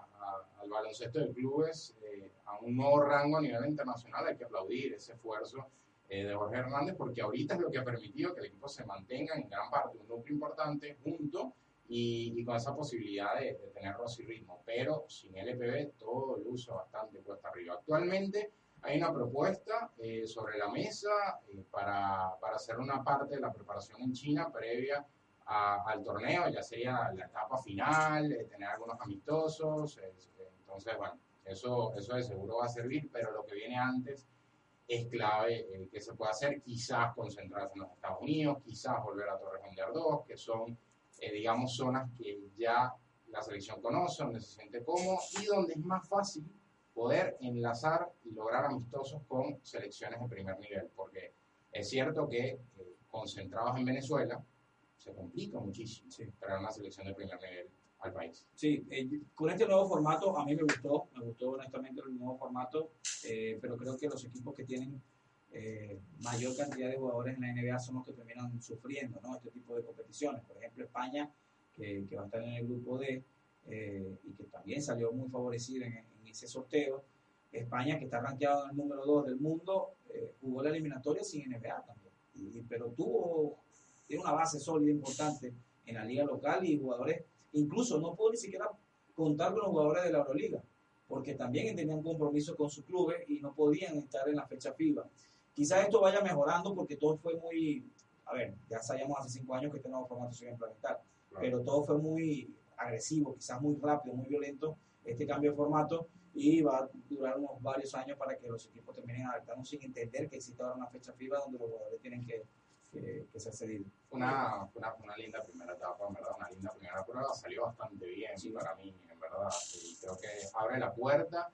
baloncesto de clubes eh, a un nuevo rango a nivel internacional. Hay que aplaudir ese esfuerzo eh, de Jorge Hernández porque ahorita es lo que ha permitido que el equipo se mantenga en gran parte un núcleo importante junto y, y con esa posibilidad de, de tener roce y ritmo. Pero sin LPB todo uso bastante cuesta arriba. Actualmente hay una propuesta eh, sobre la mesa eh, para, para hacer una parte de la preparación en China previa a- al torneo, ya sería la etapa final, eh, tener algunos amistosos. eh, entonces, bueno, eso, eso de seguro va a servir, pero lo que viene antes es clave eh, que se pueda hacer, quizás concentrarse en los Estados Unidos, quizás volver a Torrejón de Ardoz, que son, eh, digamos, zonas que ya la selección conoce, donde se siente cómodo y donde es más fácil poder enlazar y lograr amistosos con selecciones de primer nivel, porque es cierto que eh, concentrados en Venezuela se complica muchísimo Sí. traer una selección de primer nivel al país. Sí, eh, con este nuevo formato a mí me gustó, me gustó honestamente el nuevo formato, eh, pero creo que los equipos que tienen eh, mayor cantidad de jugadores en la NBA son los que terminan sufriendo ¿no? este tipo de competiciones. Por ejemplo, España, que, que va a estar en el grupo D eh, y que también salió muy favorecida en, en ese sorteo. España, que está rankeado en el número 2 del mundo, eh, jugó la eliminatoria sin NBA también, y, pero tuvo, tiene una base sólida importante en la liga local y jugadores Incluso no puedo ni siquiera contar con los jugadores de la Euroliga, porque también tenían compromiso con sus clubes y no podían estar en la fecha FIBA. Quizás esto vaya mejorando porque todo fue muy, a ver, ya sabíamos hace cinco años que este nuevo formato se iba a implementar, pero todo fue muy agresivo, quizás muy rápido, muy violento este cambio de formato y va a durar unos varios años para que los equipos terminen adaptando sin entender que existe ahora una fecha FIBA donde los jugadores tienen que, que, que ser cedidos. Una, una, una linda primera etapa, en verdad, una linda primera prueba, salió bastante bien Sí. para mí, en verdad, y creo que abre la puerta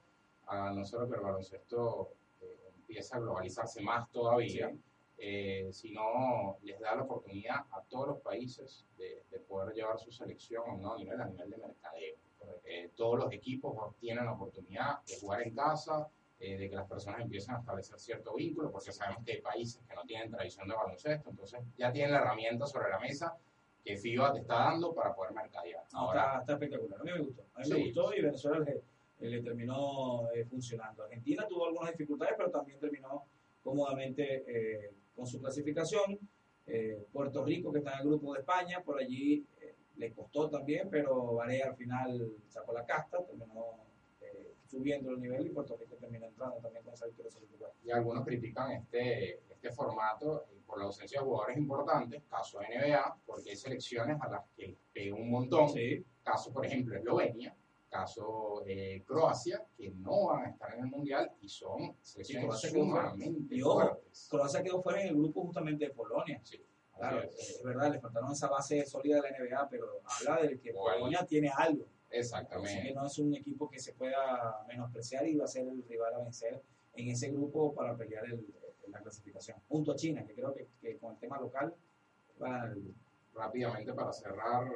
a no solo que el baloncesto eh, empiece a globalizarse más todavía, Sí. eh, sino les da la oportunidad a todos los países de, de poder llevar su selección a un nuevo nivel, a nivel de mercadeo. Eh, todos los equipos tienen la oportunidad de jugar en casa, eh, de que las personas empiecen a establecer cierto vínculo, porque sabemos que hay países que no tienen tradición de baloncesto, entonces ya tienen la herramienta sobre la mesa que FIBA te está dando para poder mercadear. Ahora, está, está espectacular. A mí me gustó. A mí Sí. me gustó y Venezuela le, le terminó eh, funcionando. Argentina tuvo algunas dificultades, pero también terminó cómodamente eh, con su clasificación. Eh, Puerto Rico, que está en el grupo de España, por allí eh, le costó también, pero Varea al final sacó la casta, terminó subiendo el nivel y Puerto Rico terminó entrando también con esa victoria y algunos critican este, este formato eh, por la ausencia de jugadores importantes, caso NBA, porque hay selecciones a las que pega un montón, Sí, caso por ejemplo Eslovenia, caso eh, Croacia, que no van a estar en el Mundial y son selecciones fuera. sumamente Y ojo, fuertes. Croacia quedó fuera en el grupo justamente de Polonia. Sí, Claro, es. es verdad, le faltaron esa base sólida de la NBA, pero habla de que. Polonia tiene algo. Así que Exactamente. no es un equipo que se pueda menospreciar y va a ser el rival a vencer en ese grupo para pelear el, la clasificación. Junto a China, que creo que, que con el tema local van a ganar el grupo. rápidamente para cerrar,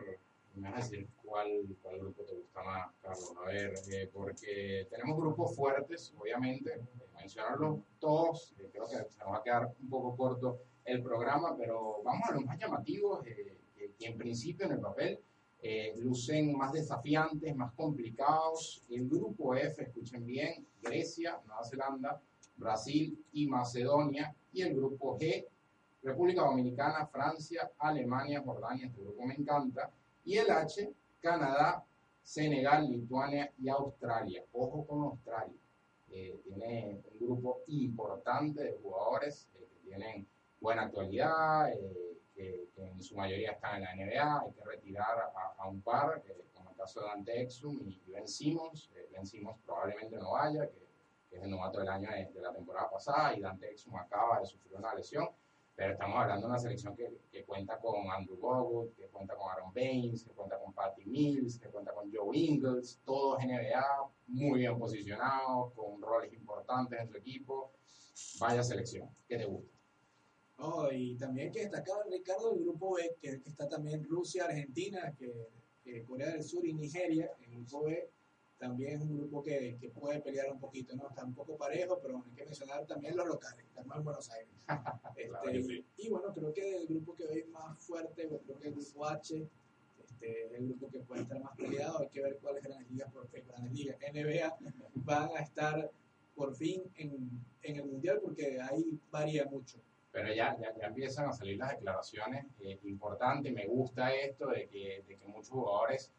me vas a decir cuál, cuál grupo te gusta más, Carlos. A ver, eh, porque tenemos grupos fuertes, obviamente, eh, mencionarlos todos, eh, creo que se nos va a quedar un poco corto el programa, pero vamos a los más llamativos, eh, que en principio en el papel eh, lucen más desafiantes, más complicados. El grupo F, escuchen bien, Grecia, Nueva Zelanda, Brasil y Macedonia. Y el grupo G, República Dominicana, Francia, Alemania, Jordania, este grupo me encanta. Y el H, Canadá, Senegal, Lituania y Australia. Ojo con Australia. Tiene un grupo importante de jugadores eh, que tienen buena actualidad, eh, que, que, en su mayoría están en la NBA. Hay que retirar a, un par, como el caso de Dante Exum y, y Ben Simmons. ben Simmons probablemente no vaya, que, que, es el novato del año de, la temporada pasada, y Dante Exum acaba de sufrir una lesión pero estamos hablando de una selección que, que cuenta con Andrew Bogut, que cuenta con Aaron Baines, que cuenta con Patty Mills, que cuenta con Joe Ingles, todos NBA, muy bien posicionados, con roles importantes en su equipo. Vaya selección, ¿qué te gusta? Oh, y también que destacar, Ricardo, el grupo B, que, que está también Rusia, Argentina, que, que Corea del Sur y Nigeria, el grupo B también es un grupo que, que, puede pelear un poquito, ¿no? Está un poco parejo, pero hay que mencionar también los locales, estamos en Buenos Aires. este, claro sí. y, bueno, creo que el grupo que hoy es más fuerte, creo que el grupo H, este, es el grupo que puede estar más peleado, hay que ver cuáles grandes ligas, porque grandes ligas, NBA, van a estar por fin en, en el Mundial, porque ahí varía mucho. Pero ya, ya, ya empiezan a salir las declaraciones eh, importantes, me gusta esto de que, de que muchos jugadores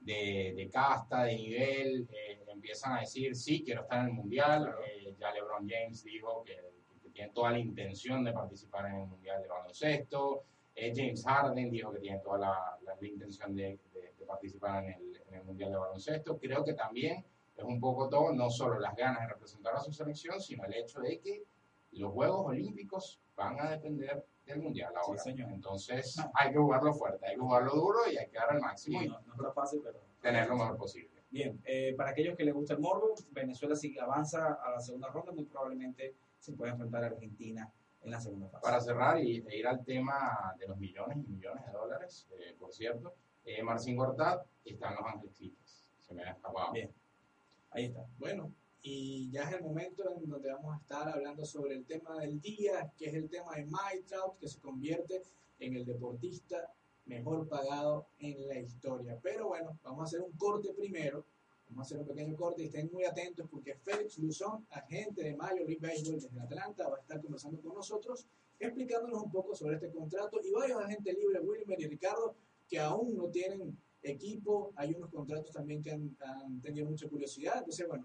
de, de, casta, de nivel, eh, empiezan a decir, sí, quiero estar en el Mundial. Eh, ya LeBron James dijo que, que, tiene toda la intención de participar en el Mundial de baloncesto. Eh, James Harden dijo que tiene toda la, la, la intención de, de, de, participar en el, en el Mundial de baloncesto. Creo que también es un poco todo, no solo las ganas de representar a su selección, sino el hecho de que los Juegos Olímpicos van a depender del mundial ahora. Sí, señor. Entonces hay que jugarlo fuerte, hay que jugarlo duro y hay que dar al máximo Sí, no, no es fácil, pero... tener lo mejor posible. Bien, eh, para aquellos que les gusta el morbo, Venezuela si avanza a la segunda ronda, muy probablemente se puede enfrentar a Argentina en la segunda fase. Para cerrar y e ir al tema de los millones y millones de dólares, eh, por cierto, eh, Marcin Gortat está en Los Ángeles. Se me ha escapado. Bien, ahí está. Bueno, y ya es el momento en donde vamos a estar hablando sobre el tema del día, que es el tema de Mike Trout, que se convierte en el deportista mejor pagado en la historia. Pero bueno, vamos a hacer un corte primero, vamos a hacer un pequeño corte y estén muy atentos porque Félix Luzón, agente de Major League Baseball desde Atlanta, va a estar conversando con nosotros, explicándonos un poco sobre este contrato. Y varios agentes libres, Wilmer y Ricardo, que aún no tienen equipo, hay unos contratos también que han, han tenido mucha curiosidad, entonces bueno,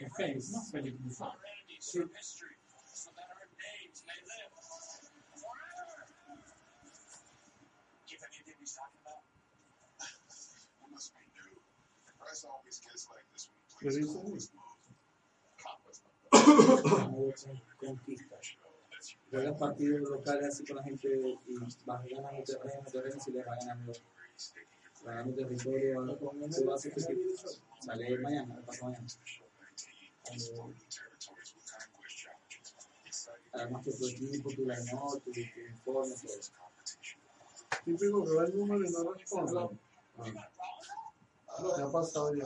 vamos a llamar a ver si. Ya, es una de cada. Es Félix, ¿no? Félix Buzón. Sí. ¿Qué dice? Conquistas. Juegas partidos locales así con la gente y vas ganando terreno, terreno y le vas ganando. Ganando territorio, ¿no? con eso lo hace tu equipo. Sale mañana, pasa mañana. Además que tu equipo, tu line-up, tu, informe, todo eso. Típico que va el número y no responde. Me ha pasado ya.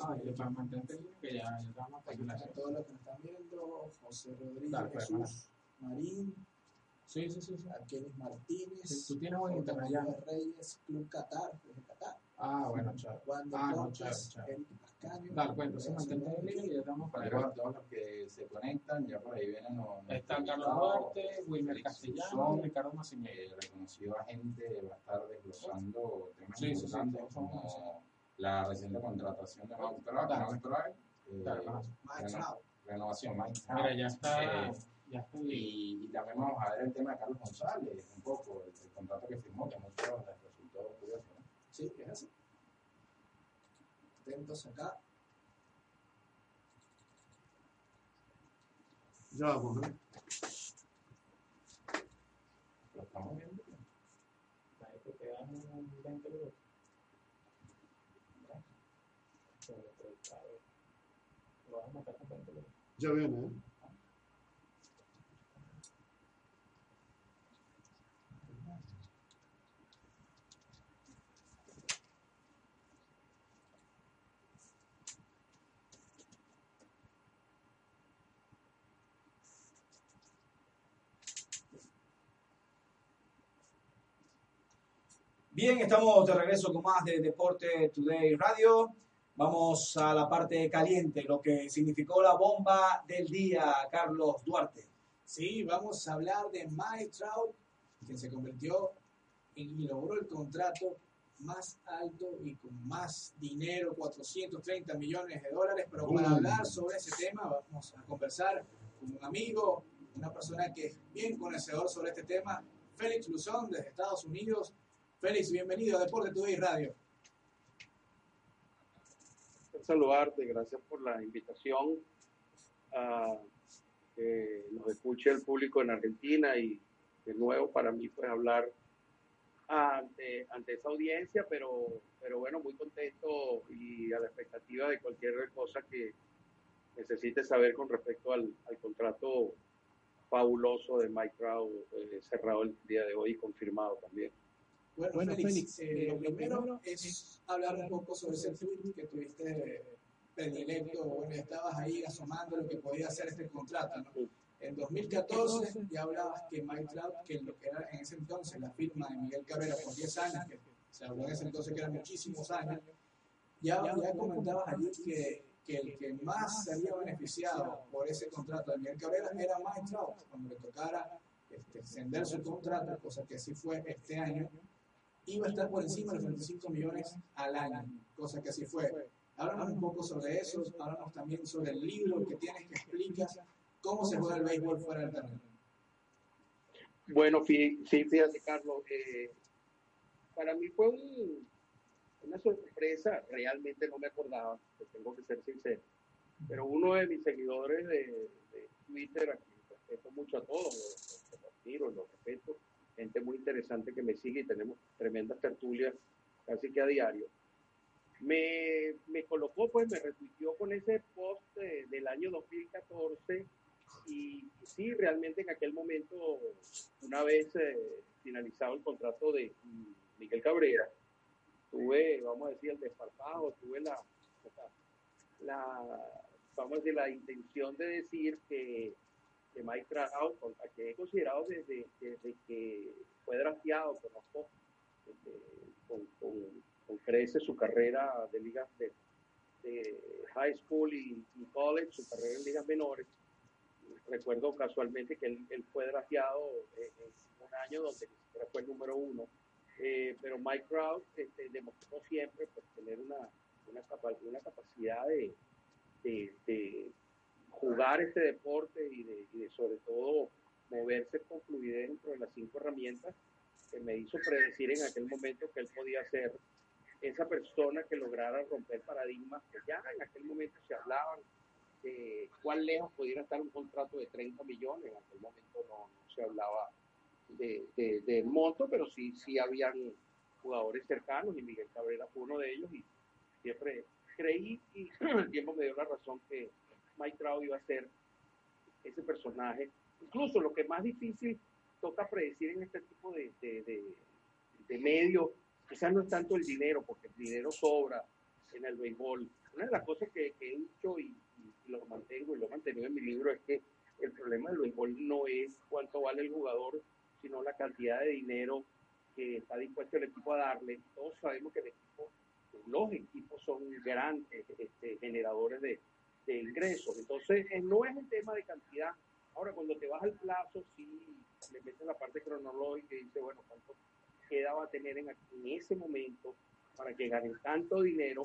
Ah, y para mantente que ya, ya estamos Aquí están todos los que nos están viendo, José Rodríguez, Dale, Jesús, Marín, Sí, sí, sí. sí. Arquelis Martínez, Tú tienes buen internet ya. Reyes, Club Qatar, desde Qatar, Ah, bueno, chao. Wando Ah, no, Portas, chévere, Eric Pascaño, Dale, pues entonces mantente en línea y ya estamos para Pero a todos los que se conectan, ya por ahí vienen los. Está nuestros Carlos. Duarte, Wilmer Castellano Ricardo Maciñez. eh, reconocido agente va a estar desglosando temas Sí, sí, sí, importantes somos como la reciente contratación de Mike Trout. Mike Trout, eh, renovación Mike Mira, ya está. Ya y, y, también vamos a ver el tema de Carlos González, un poco, el, contrato que firmó, que a muchos les resultó curioso. ¿no? Sí, es así. Atentos acá. Ya, vamos, ¿eh? Lo estamos viendo. Ahí te quedan 20 minutos. Ya viene, ¿eh? Bien, estamos de regreso con más de Deporte Today Radio. Vamos a la parte caliente, lo que significó la bomba del día, Carlos Duarte. Sí, vamos a hablar de Mike Trout, quien se convirtió y logró el contrato más alto y con más dinero, 430 millones de dólares. Pero para hablar sobre ese tema, vamos a conversar con un amigo, una persona que es bien conocedor sobre este tema, Félix Luzón, desde Estados Unidos. Félix, bienvenido a Deporte Today Radio. saludarte, gracias por la invitación. a que nos escuche el público en Argentina y de nuevo para mí pues hablar ante, ante esa audiencia, pero, pero bueno, muy contento y a la expectativa de cualquier cosa que necesite saber con respecto al, al contrato fabuloso de Mike Trout eh, cerrado el día de hoy y confirmado también. Bueno, Bueno, Félix, Félix, eh, eh, lo primero primero es hablar un poco sobre ese tweet que tuviste predilecto, bueno, estabas ahí asomando lo que podía hacer este contrato, ¿no? En 2014 ya hablabas que Mike Trout, que lo que era en ese entonces la firma de Miguel Cabrera por 10 años, que se habló en ese entonces que eran muchísimos años, ya, ya comentabas allí que, que el que más se había beneficiado por ese contrato de Miguel Cabrera era Mike Trout, cuando le tocara este, extender su contrato, cosa que así fue este año, iba a estar por encima de los 25 millones al año, cosa que así fue. Háblanos un poco sobre eso, háblanos también sobre el libro que tienes que explica cómo se juega el béisbol fuera del terreno. Bueno, sí, fíjate, Carlos, eh, para mí fue un- una sorpresa, realmente no me acordaba, te tengo que ser sincero, pero uno de mis seguidores de, de Twitter, a quien respeto mucho a todos, los, los los respeto, gente muy interesante que me sigue y tenemos tremendas tertulias casi que a diario, me, me colocó, pues me retuiteó con ese post de- del año 2014 y sí, realmente en aquel momento, una vez eh, finalizado el contrato de Miguel Cabrera, tuve, vamos a decir, el desparpajo, tuve la, la, vamos a decir, la intención de decir que, Mike Trout, que he considerado desde, desde que fue drafteado, conozco este, con, con, con crece su carrera de ligas de, high school y, college, su carrera en ligas menores, recuerdo casualmente que él, fue drafteado en un año donde fue el número uno, eh, pero Mike Trout este, demostró siempre pues, tener una, una, capa- una capacidad de, de jugar este deporte y de, y de sobre todo moverse con fluidez dentro de las cinco herramientas que me hizo predecir en aquel momento que él podía ser esa persona que lograra romper paradigmas que ya en aquel momento se hablaban de cuán lejos pudiera estar un contrato de 30 millones. En aquel momento no, no se hablaba de, de- del monto, pero sí, sí habían jugadores cercanos y Miguel Cabrera fue uno de ellos y siempre creí y el tiempo me dio la razón que Mike Trout iba a ser ese personaje. Incluso lo que más difícil toca predecir en este tipo de, de, de, de quizás no es tanto el dinero, porque el dinero sobra en el béisbol. Una de las cosas que, que he dicho y, y lo mantengo y lo he mantenido en mi libro es que el problema del béisbol no es cuánto vale el jugador, sino la cantidad de dinero que está dispuesto el equipo a darle. Todos sabemos que el equipo, los equipos son grandes este, generadores de, de ingresos. Entonces, eh, no es un tema de cantidad. Ahora, cuando te vas al plazo, sí le metes la parte cronológica y dice, bueno, ¿cuánto queda va a tener en, en ese momento para que ganen tanto dinero?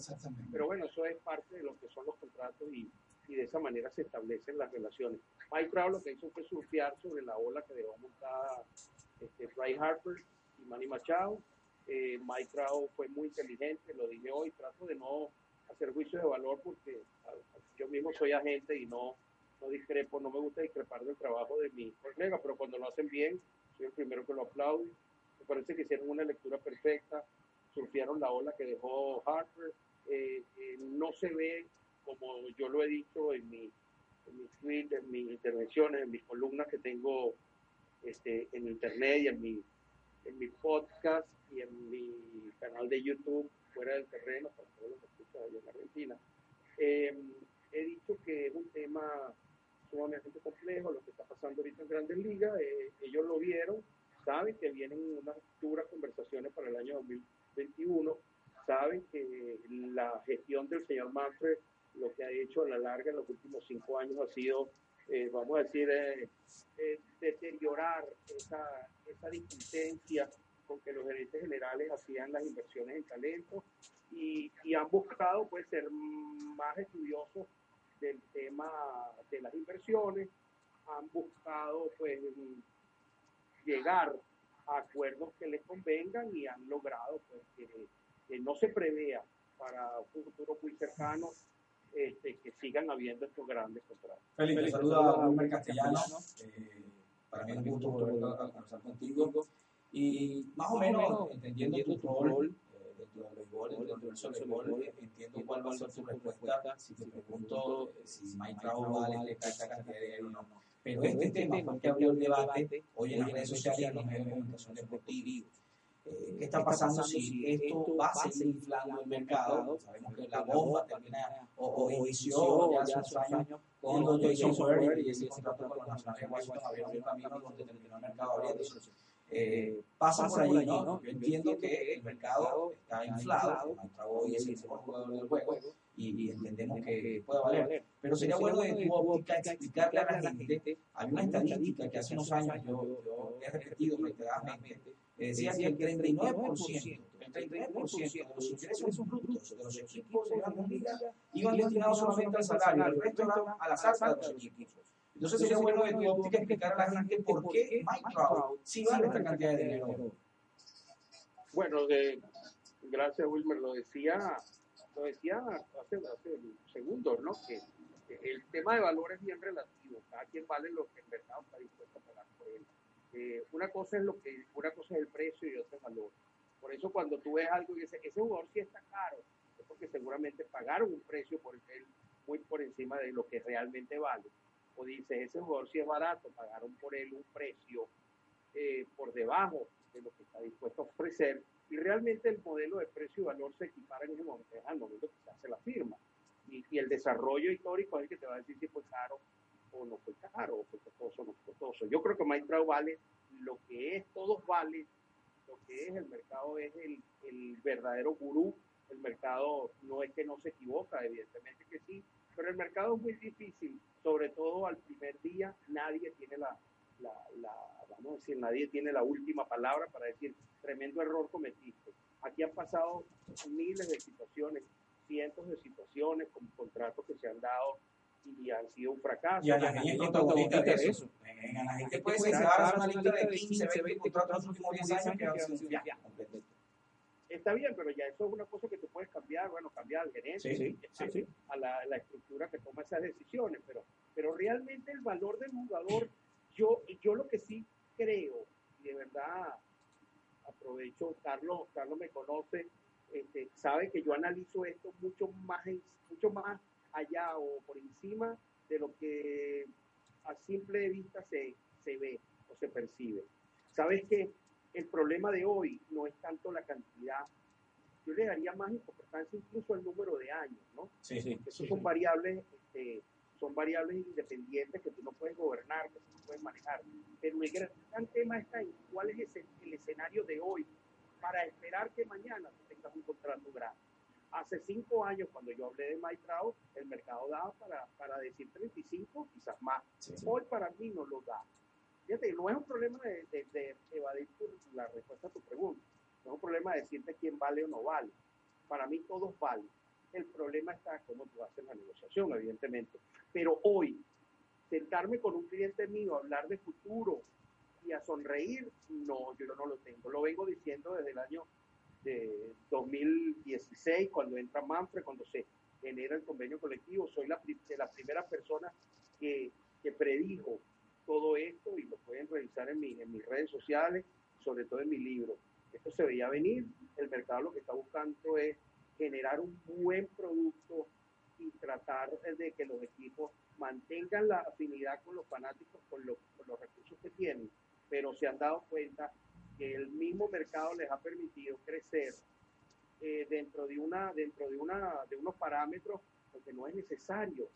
Pero bueno, eso es parte de lo que son los contratos y, y de esa manera se establecen las relaciones. Mike Trout lo que hizo fue surfear sobre la ola que dejó montada este, Bryce Harper y Manny Machado. Eh, Mike Trout fue muy inteligente, lo dije hoy, trato de no hacer juicio de valor porque yo mismo soy agente y no, no discrepo, no me gusta discrepar del trabajo de mis colegas, pero cuando lo hacen bien, soy el primero que lo aplaude. Me parece que hicieron una lectura perfecta, surfearon la ola que dejó Harper. Eh, eh, no se ve, como yo lo he dicho en, mi, en mis tweets, en mis intervenciones, en mis columnas que tengo este, en internet y en mi, en mi podcast y en mi canal de YouTube, fuera del terreno, para todos los que escuchan en Argentina. Eh, he dicho que es un tema sumamente complejo lo que está pasando ahorita en Grandes Ligas. Eh, ellos lo vieron, saben que vienen unas duras conversaciones para el año 2021, saben que la gestión del señor Manfred lo que ha hecho a la larga en los últimos cinco años ha sido, eh, vamos a decir, eh, eh, deteriorar esa, esa distincencia con que los gerentes generales hacían las inversiones en talento y, y han buscado pues ser más estudiosos del tema de las inversiones, han buscado pues llegar a acuerdos que les convengan y han logrado pues que, que no se prevea para un futuro muy cercano este, que sigan habiendo estos grandes contratos. Felipe, saluda a Wilmer Castellano. Eh, para mí es un gusto volver a conversar contigo. Y más o menos, entendiendo tu rol dentro del béisbol, dentro del béisbol, entiendo cuál va a ser tu respuesta si te pregunto si Mike Trout vale esta cantidad de dinero o no. Pero este tema fue el que abrió el debate hoy en las redes sociales en los medios de comunicación deportiva. Eh, ¿Qué está pasando si esto va a seguir inflando el mercado? Sabemos que la bomba termina o, o inició ya hace unos años cuando Jason Ware y ese contrato con los Nacionales de Washington abrió un camino donde terminó el mercado abriéndose. Eh, pasa por allí, ¿no? Yo entiendo que el mercado está inflado, hoy es el mejor jugador del juego y, y entendemos que puede valer. Pero sería bueno de tu óptica explicarle a la gente, hay una estadística que hace unos años yo, yo he repetido reiteradamente, decía que el 39%, el 39% de los ingresos brutos de los equipos de la liga iban destinados solamente al salario, el resto iban a las arcas de los equipos. Entonces sería bueno de tu óptica explicar a la gente por qué Trout sí vale esta cantidad de dinero. Bueno, de, gracias Wilmer, lo decía, lo decía hace, hace segundos, ¿no? Que, que el tema de valor es bien relativo, cada quien vale lo que el mercado está dispuesto a pagar por él. Eh, una cosa es lo que, una cosa es el precio y otra es el valor. Por eso cuando tú ves algo y dices, ese jugador sí está caro, es porque seguramente pagaron un precio por él muy por encima de lo que realmente vale. O dices, ese jugador sí es barato, pagaron por él un precio eh, por debajo de lo que está dispuesto a ofrecer. Y realmente el modelo de precio y valor se equipara en ese momento, al momento que se hace la firma. Y, y el desarrollo histórico es el que te va a decir si fue caro o no fue caro, o fue costoso o no fue costoso. Yo creo que Trout vale lo que es, todos valen lo que es, el mercado es el, el verdadero gurú, el mercado no es que no se equivoca, evidentemente que sí, pero el mercado es muy difícil, sobre todo al primer día, nadie tiene la, la, la, vamos a decir, nadie tiene la última palabra para decir, tremendo error cometiste. Aquí han pasado miles de situaciones, cientos de situaciones con contratos que se han dado y han sido un fracaso. Y a la gente protagonista de eso. En la gente puede ser una lista de 15, 20 contratos en los últimos 10 años que han sido un fiasco completo. Está bien, pero ya eso es una cosa que tú puedes cambiar, bueno, cambiar al gerente, Sí, sí, sí, a la, la estructura que toma esas decisiones, pero, pero realmente el valor del jugador, yo, yo lo que sí creo, y de verdad aprovecho, Carlos, Carlos me conoce, este, sabe que yo analizo esto mucho más, mucho más allá o por encima de lo que a simple vista se, se ve o se percibe. Sabes que el problema de hoy no es tanto la cantidad, yo le daría más importancia incluso al número de años, ¿no? Sí, sí. Esos son variables, este, son variables independientes que tú no puedes gobernar, que tú no puedes manejar. Pero el gran tema está en cuál es ese- el escenario de hoy para esperar que mañana tú tengas un contrato grande. Hace cinco años, cuando yo hablé de Trout, el mercado daba para, para decir 35, quizás más. Sí, sí. Hoy para mí no lo da. Fíjate, no es un problema de, evadir tu- la respuesta a tu pregunta. No es un problema de decirte quién vale o no vale. Para mí todos valen. El problema está cómo tú haces la negociación, evidentemente. Pero hoy, sentarme con un cliente mío, hablar de futuro y a sonreír, no, yo no lo tengo. Lo vengo diciendo desde el año de 2016, cuando entra Manfred, cuando se genera el convenio colectivo. Soy la, pri- de las primeras personas que, que predijo todo esto y lo pueden revisar en, mi- en mis redes sociales. sobre todo en mi libro. Esto se veía venir, el mercado lo que está buscando es generar un buen producto y tratar de que los equipos mantengan la afinidad con los fanáticos, con, lo- con los recursos que tienen, pero se han dado cuenta que el mismo mercado les ha permitido crecer eh, dentro de una dentro de una de unos parámetros porque no es necesario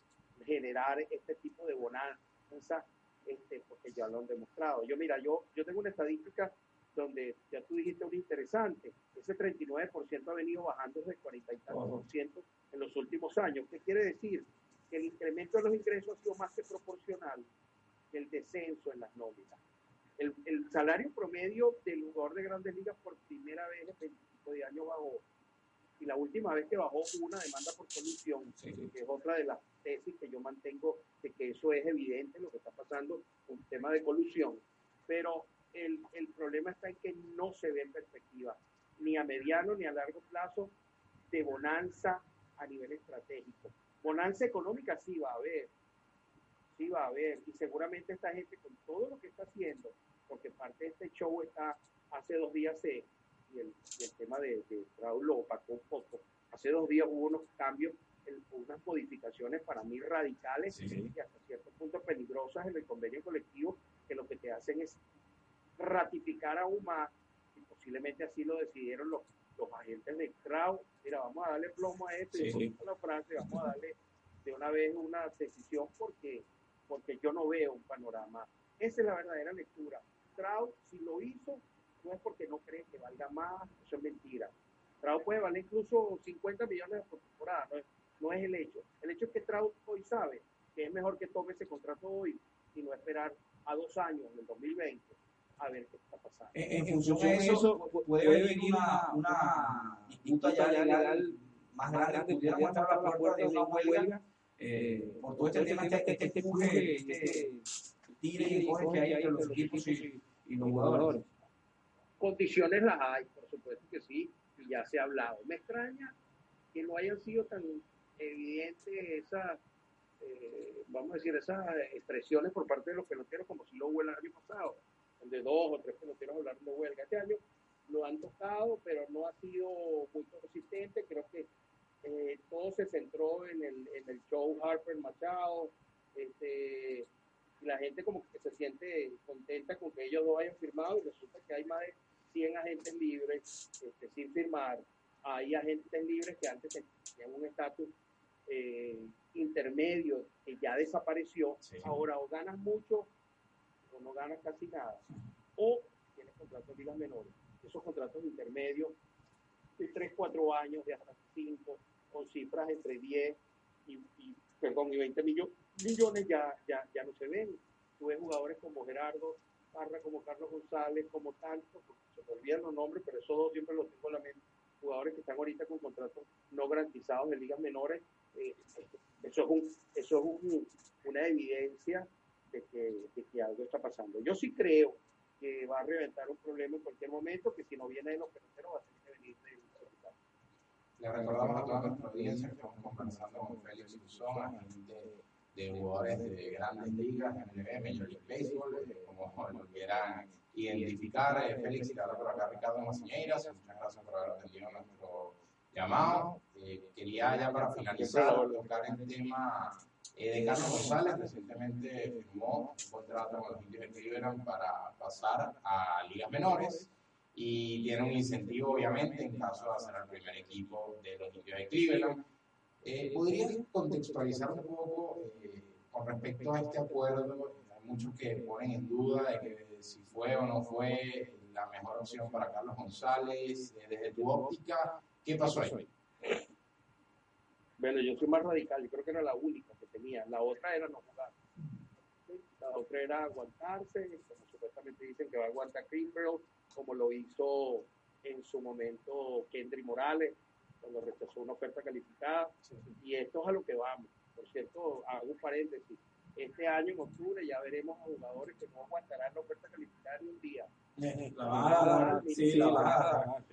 generar este tipo de bonanza este, porque ya lo han demostrado. Yo mira, yo yo tengo una estadística donde ya tú dijiste un interesante, ese 39% ha venido bajando desde 40 y tantos por ciento en los últimos años. ¿Qué quiere decir? Que el incremento de los ingresos ha sido más que proporcional que el descenso en las nóminas. El, el salario promedio del jugador de grandes ligas por primera vez en 25 de años bajó. Y la última vez que bajó una demanda por colusión, que es otra de las tesis que yo mantengo de que eso es evidente, lo que está pasando, un tema de colusión. Pero el, el problema está en que no se ve en perspectiva, ni a mediano ni a largo plazo, de bonanza a nivel estratégico. Bonanza económica sí va a haber, sí va a haber, y seguramente esta gente con todo lo que está haciendo, porque parte de este show está, hace dos días se, y el, y el tema de, de Raúl lo opacó un poco, hace dos días hubo unos cambios, el- unas modificaciones para mí radicales y hasta cierto punto peligrosas en el convenio colectivo, que lo que te hacen es ratificar aún más, y posiblemente así lo decidieron los, los agentes de Kraut, mira, vamos a darle plomo a esto, y Sí, sí. a la frase, vamos a darle de una vez una decisión porque, porque yo no veo un panorama. Esa es la verdadera lectura. Kraut, si lo hizo, no es porque no cree que valga más, eso es mentira. Trout puede valer incluso 50 millones por temporada, no es, no es el hecho. El hecho es que Trout hoy sabe que es mejor que tome ese contrato hoy y no esperar a dos años, en el 2020, a ver qué está pasando. En, en función de eso, pu- puede venir una, una disputa ya legal más grande, pudiéramos estar a la puerta de una huelga eh, por todo este tema, este, este empuje, este tire y coge que hay entre los equipos y, y los jugadores. Condiciones las hay, por supuesto que sí, y ya se ha hablado. Me extraña que no hayan sido tan evidentes esas, eh, vamos a decir, esas expresiones por parte de los peloteros como si lo hubo el año pasado, donde dos o tres peloteros hablaron de huelga. Este año lo han tocado, pero no ha sido muy consistente. Creo que eh, todo se centró en el, en el show Harper Machado, este, y la gente como que se siente contenta con que ellos dos hayan firmado y resulta que hay más de 100 agentes libres este, sin firmar. Hay agentes libres que antes tenían un estatus eh, intermedio que ya desapareció. Ahora o ganas mucho o no ganas casi nada. O tienes contratos de ligas menores. Esos contratos intermedios de 3, 4 años, de hasta 5, con cifras entre 10 y, y, perdón, y 20 millo- millones ya, ya, ya no se ven. Tú ves jugadores como Gerardo Parra, como Carlos González, como tantos, se me olvidan los nombres, pero esos dos siempre los tengo en la mente. Jugadores que están ahorita con contratos no garantizados en ligas menores. eh, eso es, un, eso es un- una evidencia de que, de que algo está pasando. Yo sí creo que va a reventar un problema en cualquier momento, que si no viene de los peloteros va a tener que venir de de- Le recordamos a toda nuestra audiencia que estamos conversando con Félix Luzón, agente de jugadores de grandes ligas, MLB, Major League Baseball, eh, como lo quieran identificar. Eh, Félix, y ahora por acá Ricardo Maciñeiras, muchas gracias por haber atendido nuestro llamado. Eh, quería ya para finalizar tocar el tema eh, de Carlos González, recientemente firmó un contrato con los indios de Cleveland para pasar a ligas menores y tiene un incentivo obviamente en caso de hacer el primer equipo de los indios de Cleveland. Eh, ¿Podrías contextualizar un poco eh, con respecto a este acuerdo? Hay muchos que ponen en duda de que si fue o no fue la mejor opción para Carlos González. Eh, desde tu óptica, ¿qué pasó ahí? Bueno, yo soy más radical, yo creo que era la única que tenía. La otra era no jugar. La otra era aguantarse, como supuestamente dicen que va a aguantar Greenberg, como lo hizo en su momento Kendry Morales, cuando rechazó una oferta calificada. Y esto es a lo que vamos. Por cierto, hago un paréntesis. Este año, en octubre, ya veremos a jugadores que no aguantarán la oferta calificada ni un día. La bajada, sí, la bajada.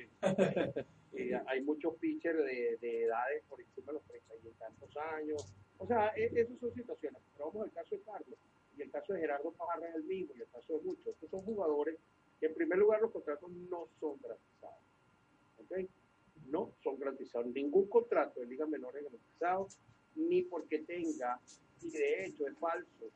Eh, hay muchos pitchers de, de edades por encima de los 30 y tantos años. O sea, e- esas son situaciones. Pero vamos al caso de Carlos. Y el caso de Gerardo Parra es el mismo, y el caso de muchos. Estos son jugadores que, en primer lugar, los contratos no son garantizados. Ningún contrato de ligas menores es garantizado, ni porque tenga, y de hecho es falso,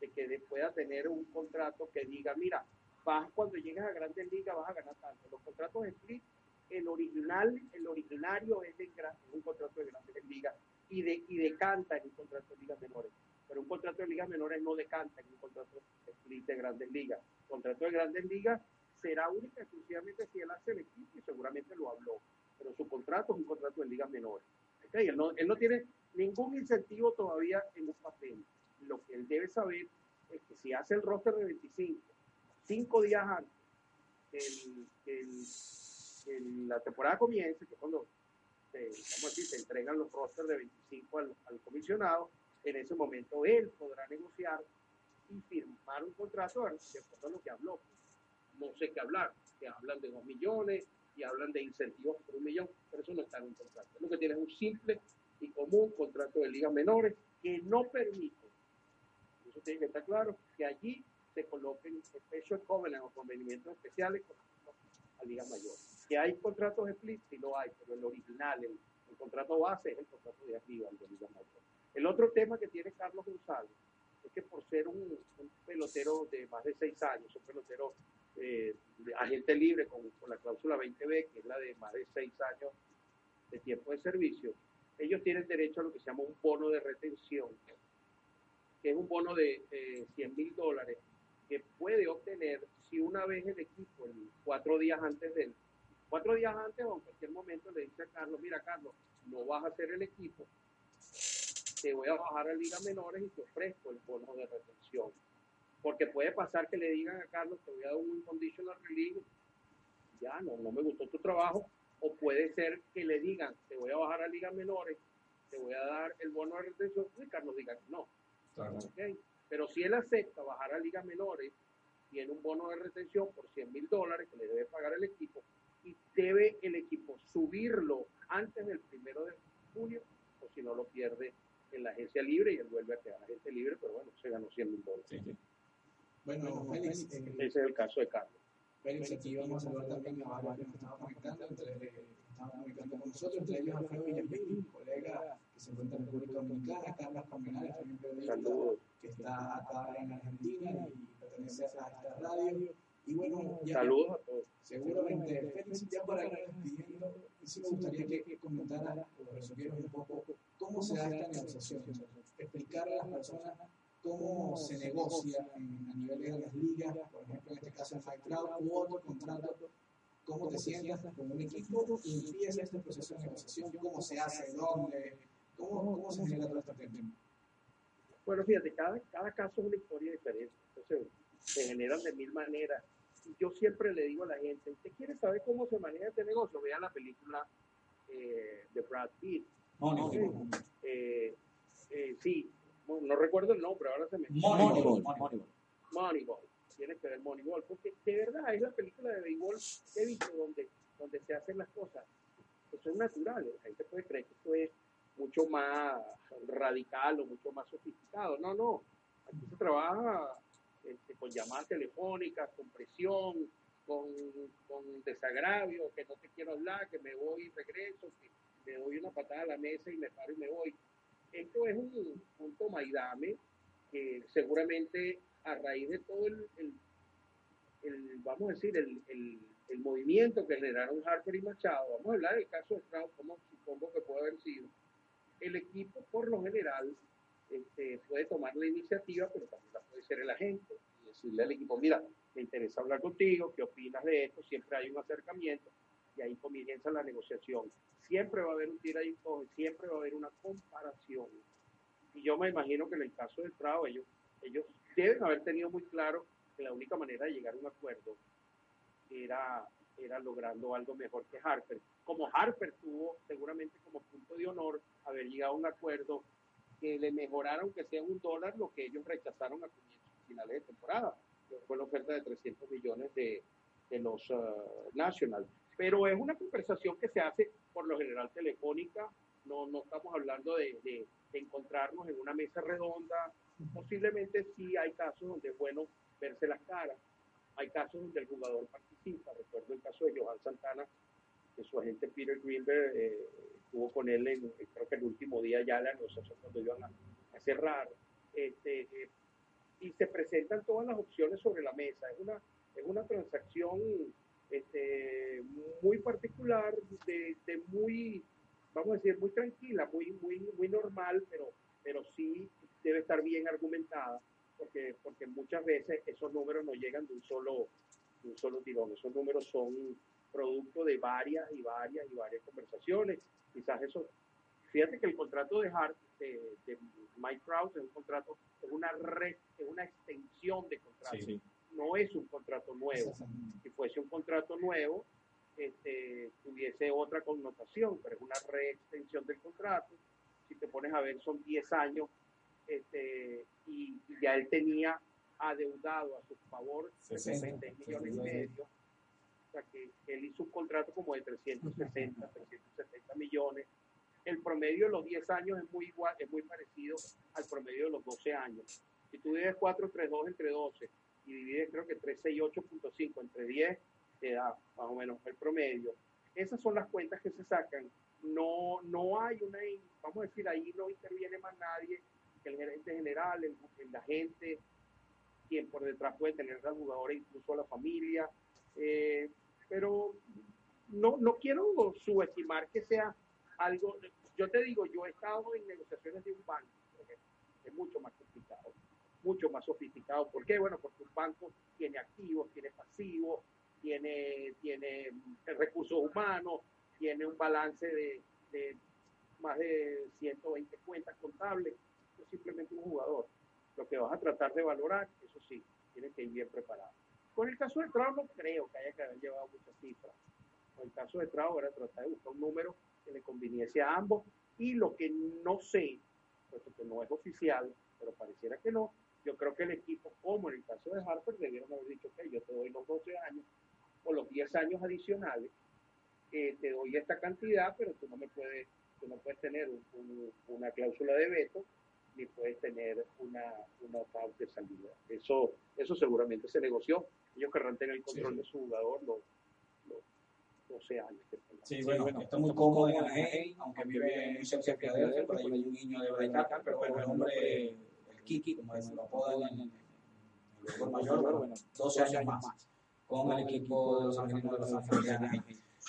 de que pueda tener un contrato que diga, mira, vas cuando llegas a grandes ligas vas a ganar tanto. Los contratos de split, el original, el originario es, de un contrato de grandes ligas y, de, y decanta en un contrato de ligas menores. Pero un contrato de ligas menores no decanta en un contrato de split de grandes ligas. contrato de grandes ligas será única exclusivamente si él hace el equipo y seguramente lo habló. Pero su contrato es un contrato de ligas menores. ¿ok? Él, no, él no tiene ningún incentivo todavía en un papel. Lo que él debe saber es que si hace el roster de 25, cinco días antes el- el- que la temporada comience, que cuando se, vamos a decir, se entregan los rosters de 25 al, al comisionado, en ese momento él podrá negociar y firmar un contrato de acuerdo a lo que habló. No sé qué hablar, que hablan de 2 millones y hablan de incentivos por un millón, pero eso no está en un contrato. Lo que tiene es un simple y común contrato de ligas menores que no permite, eso tiene que estar claro, que allí se coloquen special covenant o convenimientos especiales con a ligas mayores. Que hay contratos split, sí lo hay, pero el original, el, el contrato base es el contrato de arriba, el de ligas mayores. El otro tema que tiene Carlos González es que por ser un, un pelotero de más de seis años, un pelotero eh, agente libre con, con la cláusula 20B, que es la de más de seis años de tiempo de servicio, ellos tienen derecho a lo que se llama un bono de retención, que es un bono de eh, 100 mil dólares que puede obtener si una vez el equipo, el cuatro días antes del, cuatro días antes o en cualquier momento le dice a Carlos, mira Carlos, no vas a hacer el equipo, te voy a bajar a Liga Menores y te ofrezco el bono de retención. Porque puede pasar que le digan a Carlos, te voy a dar un conditional release, ya no, no me gustó tu trabajo, o puede ser que le digan, te voy a bajar a Ligas Menores, te voy a dar el bono de retención, y Carlos diga no. Pero si él acepta bajar a ligas menores, tiene un bono de retención por 100 mil dólares que le debe pagar el equipo y debe el equipo subirlo antes del primero de junio o si no lo pierde en la agencia libre y él vuelve a quedar agente libre, pero bueno, se ganó 100 mil dólares. Bueno, Félix, eh, Ese es el caso de Carlos. Félix, aquí vamos a saludar también a varios que nos estaban conectando, entre, estaban conectando con nosotros, entre ellos Alfredo Villamil, colega que se encuentra en República Dominicana, Carlos Caminales, también periodista Saludos. que está acá en Argentina y pertenece a esta radio. Y bueno, ya Saludos a todos. seguramente, Félix, ya para ir despidiendo, sí me gustaría que, que comentara o resumieras un poco cómo se da esta negociación, explicarle a las personas cómo se negocia en- a nivel de las ligas, por ejemplo, en este caso el Fight Crowd u otro contrato, cómo te sientas con un equipo y empieza este proceso de negociación, cómo se hace, dónde, cómo, cómo se genera todo este tema. Bueno, fíjate, cada, cada caso es una historia diferente. Entonces, se generan de mil maneras. Yo siempre le digo a la gente, ¿usted quiere saber cómo se maneja este negocio? Vea la película eh, de Brad Pitt. Moneyball. Eh, eh, sí, no, recuerdo el nombre, ahora se me... Moneyball. Moneyball. Moneyball. Tiene que ver Moneyball, porque de verdad es la película de béisbol que he visto donde, donde se hacen las cosas que son naturales. La gente puede creer que esto es mucho más radical o mucho más sofisticado. No, no. Aquí se trabaja este, con llamadas telefónicas, con presión, con, con desagravio, que no te quiero hablar, que me voy y regreso, que me doy una patada a la mesa y me paro y me voy. Esto es un punto maidame que seguramente a raíz de todo el, el- el, vamos a decir, el, el- el movimiento que generaron Harper y Machado, vamos a hablar del caso de Strauss, como supongo que puede haber sido, el equipo por lo general este, puede tomar la iniciativa, pero también la puede ser el agente y decirle al equipo, mira, me interesa hablar contigo, ¿qué opinas de esto? Siempre hay un acercamiento y ahí comienza la negociación. Siempre va a haber un tira y coge, siempre va a haber una comparación. Y yo me imagino que en el caso del Trao, ellos, ellos deben haber tenido muy claro que la única manera de llegar a un acuerdo era, era logrando algo mejor que Harper. Como Harper tuvo seguramente como punto de honor haber llegado a un acuerdo que le mejorara, aunque sea un dólar, lo que ellos rechazaron a finales de temporada, fue la oferta de 300 millones de, de los uh. Pero es una conversación que se hace por lo general telefónica, no, no estamos hablando de, de- encontrarnos en una mesa redonda, posiblemente sí hay casos donde es bueno verse las caras, hay casos donde el jugador participa, recuerdo el caso de Johan Santana, que su agente Peter Greenberg eh, estuvo con él en, creo que el último día ya la negociación cuando iban a, a cerrar. Este, eh, y se presentan todas las opciones sobre la mesa. Es una, es una transacción este, muy particular, de, de muy, vamos a decir, muy tranquila, muy, muy, muy normal, pero, pero sí debe estar bien argumentada, porque, porque muchas veces esos números no llegan de un solo, un solo tirón. Esos números son producto de varias y varias y varias conversaciones. Quizás eso. Fíjate que el contrato de Hart, de, de Mike Krause, es un contrato, es una red, es una extensión de contrato. Sí, sí. No es un contrato nuevo. Si fuese un contrato nuevo, este, tuviese otra connotación, pero es una reextensión del contrato. Si te pones a ver, son 10 años este, y, y ya él tenía adeudado a su favor 66 millones y medio. O sea, que, él hizo un contrato como de 360, 370 millones. El promedio de los 10 años es muy igual, es muy parecido al promedio de los 12 años. Si tú divides 432 entre 12 y divides creo que 368.5 entre 10, te da más o menos el promedio. Esas son las cuentas que se sacan. No, no hay una, vamos a decir, ahí no interviene más nadie que el gerente general, el, el agente, quien por detrás puede tener al jugador e incluso a la familia. Eh, pero no, no quiero subestimar que sea algo. Yo te digo, yo he estado en negociaciones de un banco, es mucho más complicado, mucho más sofisticado. ¿Por qué? Bueno, porque un banco tiene activos, tiene pasivos, tiene, tiene recursos humanos, tiene un balance de, de más de 120 cuentas contables. Es simplemente un jugador. Lo que vas a tratar de valorar, eso sí, tiene que ir bien preparado. Con el caso de Trau no creo que haya que haber llevado muchas cifras. Con el caso de Trau era tratar de buscar un número que le conviniese a ambos y lo que no sé, puesto que no es oficial, pero pareciera que no, yo creo que el equipo, como en el caso de Harper, debieron haber dicho, ok, yo te doy los 12 años o los 10 años adicionales, eh, te doy esta cantidad, pero tú no me puedes, tú no puedes tener un, un, una cláusula de veto ni puedes tener una, una pauta de salida. Eso, eso seguramente se negoció. Ellos querrán tener el control Sí. de su jugador los, los 12 años. que. Sí, bueno, está muy cómodo en Anaheim, aunque vive muy cerca de Filadelfia, por ahí hay un niño de Bray Carter, pero bueno, el hombre, el Kiki, como es, lo apodan en el béisbol mayor, pero bueno, 12 años más con el equipo de los Angelinos de Los Anaheim.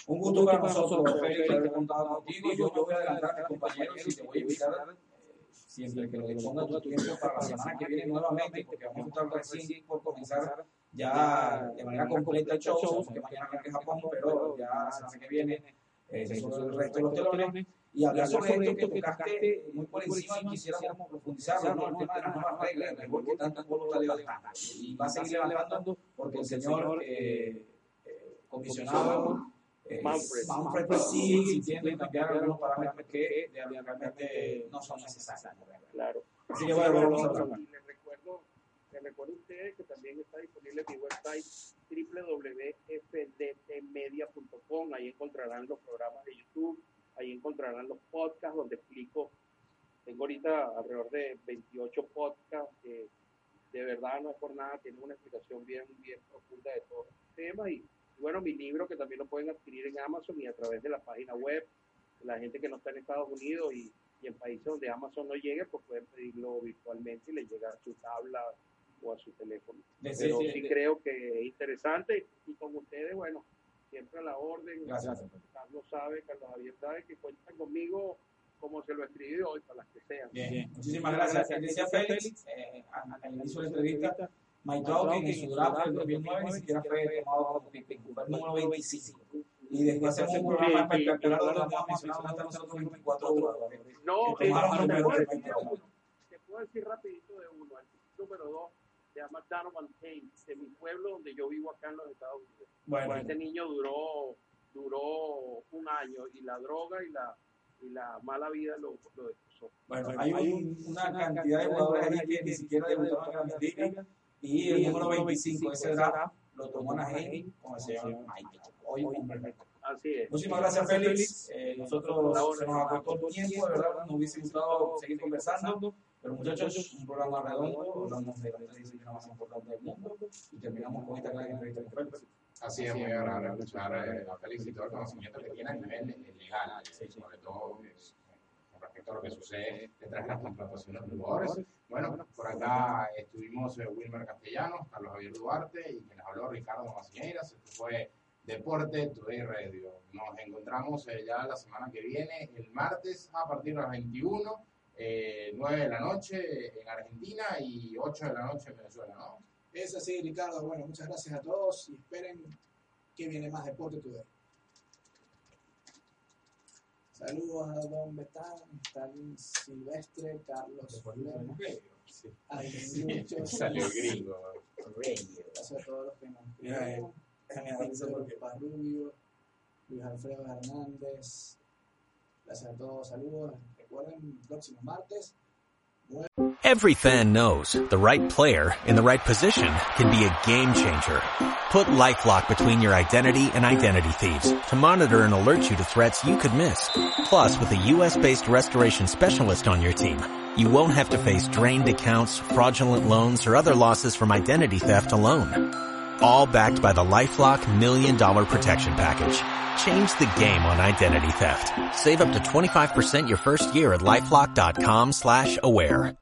Un gusto para nosotros, Félix, haber contado contigo. Yo, yo voy a adelantar, compañeros, y te voy a invitar eh, siempre que lo disponga tu tiempo para la semana que viene nuevamente, porque vamos a estar recién por comenzar ya de manera completa el show, que mañana arranca Japón, pero ya la semana que viene eh, se el resto de los telones y hablar sobre esto que tocaste muy por encima y quisiéramos profundizar ¿no? el tema de las nuevas reglas béisbol que tanto pueblo está levantando y va a seguir levantando porque el señor eh, eh, comisionado eh, Manfred. Manfred pues, sigue insistiendo en cambiar algunos parámetros que realmente no son necesarios. Claro. Así que bueno, vamos a hablar. Y les recuerdo, les recuerdo a ustedes que también está disponible mi website www.fdtmedia.com. Ahí encontrarán los programas de YouTube, ahí encontrarán los podcasts donde explico. Tengo ahorita alrededor de 28 podcasts que de verdad no es por nada, tienen una explicación bien, bien profunda de todos los temas. Y, y bueno, mi libro que también lo pueden adquirir en Amazon y a través de la página web. La gente que no está en Estados Unidos y, y en países donde Amazon no llegue, pues pueden pedirlo virtualmente y le llega a su tabla o a su teléfono. De- Pero sí de- creo que es interesante y con ustedes, bueno, siempre a la orden. Gracias. Carlos sabe, Carlos Javier sabe que cuentan conmigo como se lo escribí hoy, para las que sean. Bien, muchísimas gracias. Félix, eh, al al inicio de la entrevista, Mike Trout en su draft del 2009 ni siquiera fue tomado como el número 25. Y después hacemos un programa espectacular donde vamos a mencionar hasta nosotros 24 jugadores. No, que tomaron te, número puedo de decir de 24. uno, te puedo decir rapidito de uno. El número dos se llama Donovan Haynes, de mi pueblo donde yo vivo acá en los Estados Unidos. Bueno, Este niño duró, duró un año y la droga y la, y la mala vida lo, lo destrozó. bueno, hay un- una cantidad de jugadores que ni siquiera debutaron en Grandes Ligas y el número 25 de ese draft lo tomó Anaheim con el señor Trout. Hoy un hombre Así es. Muchísimas gracias, Félix. Eh, nosotros se nos agotó el tiempo, de verdad, nos hubiese gustado seguir conversando, pero muchachos, un programa redondo, hablamos de la tradición más importante del mundo y terminamos con esta gran entrevista con Félix. Así es, muy agradable escuchar eh, a Félix y todo el conocimiento que tiene a nivel legal, eh, sobre todo pues, con respecto a lo que sucede detrás de las contrataciones de jugadores. Bueno, por acá estuvimos eh, Wilmer Castellanos, Carlos Javier Duarte y quien les habló Ricardo Macieras. Esto fue Deporte Today Radio. Nos encontramos ya la semana que viene, el martes, a partir de las 21, eh, 9 de la noche en Argentina y 8 de la noche en Venezuela, ¿no? Es así, Ricardo. Bueno, muchas gracias a todos y esperen que viene más Deporte Today. Saludos a Don Betán, Stalin Silvestre, Carlos Lema. Hay muchos. Salió gringo. Gracias a todos los que nos escribieron. Víctor Paz Rubio, Luis Alfredo Hernández. Gracias a todos, saludos. Every fan knows the right player in the right position can be a game changer. Put LifeLock between your identity and identity thieves to monitor and alert you to threats you could miss. Plus, with a US-based restoration specialist on your team, you won't have to face drained accounts, fraudulent loans, or other losses from identity theft alone. All backed by the LifeLock Million Dollar Protection Package. Change the game on identity theft. Save up to 25% your first year at LifeLock.com slash aware.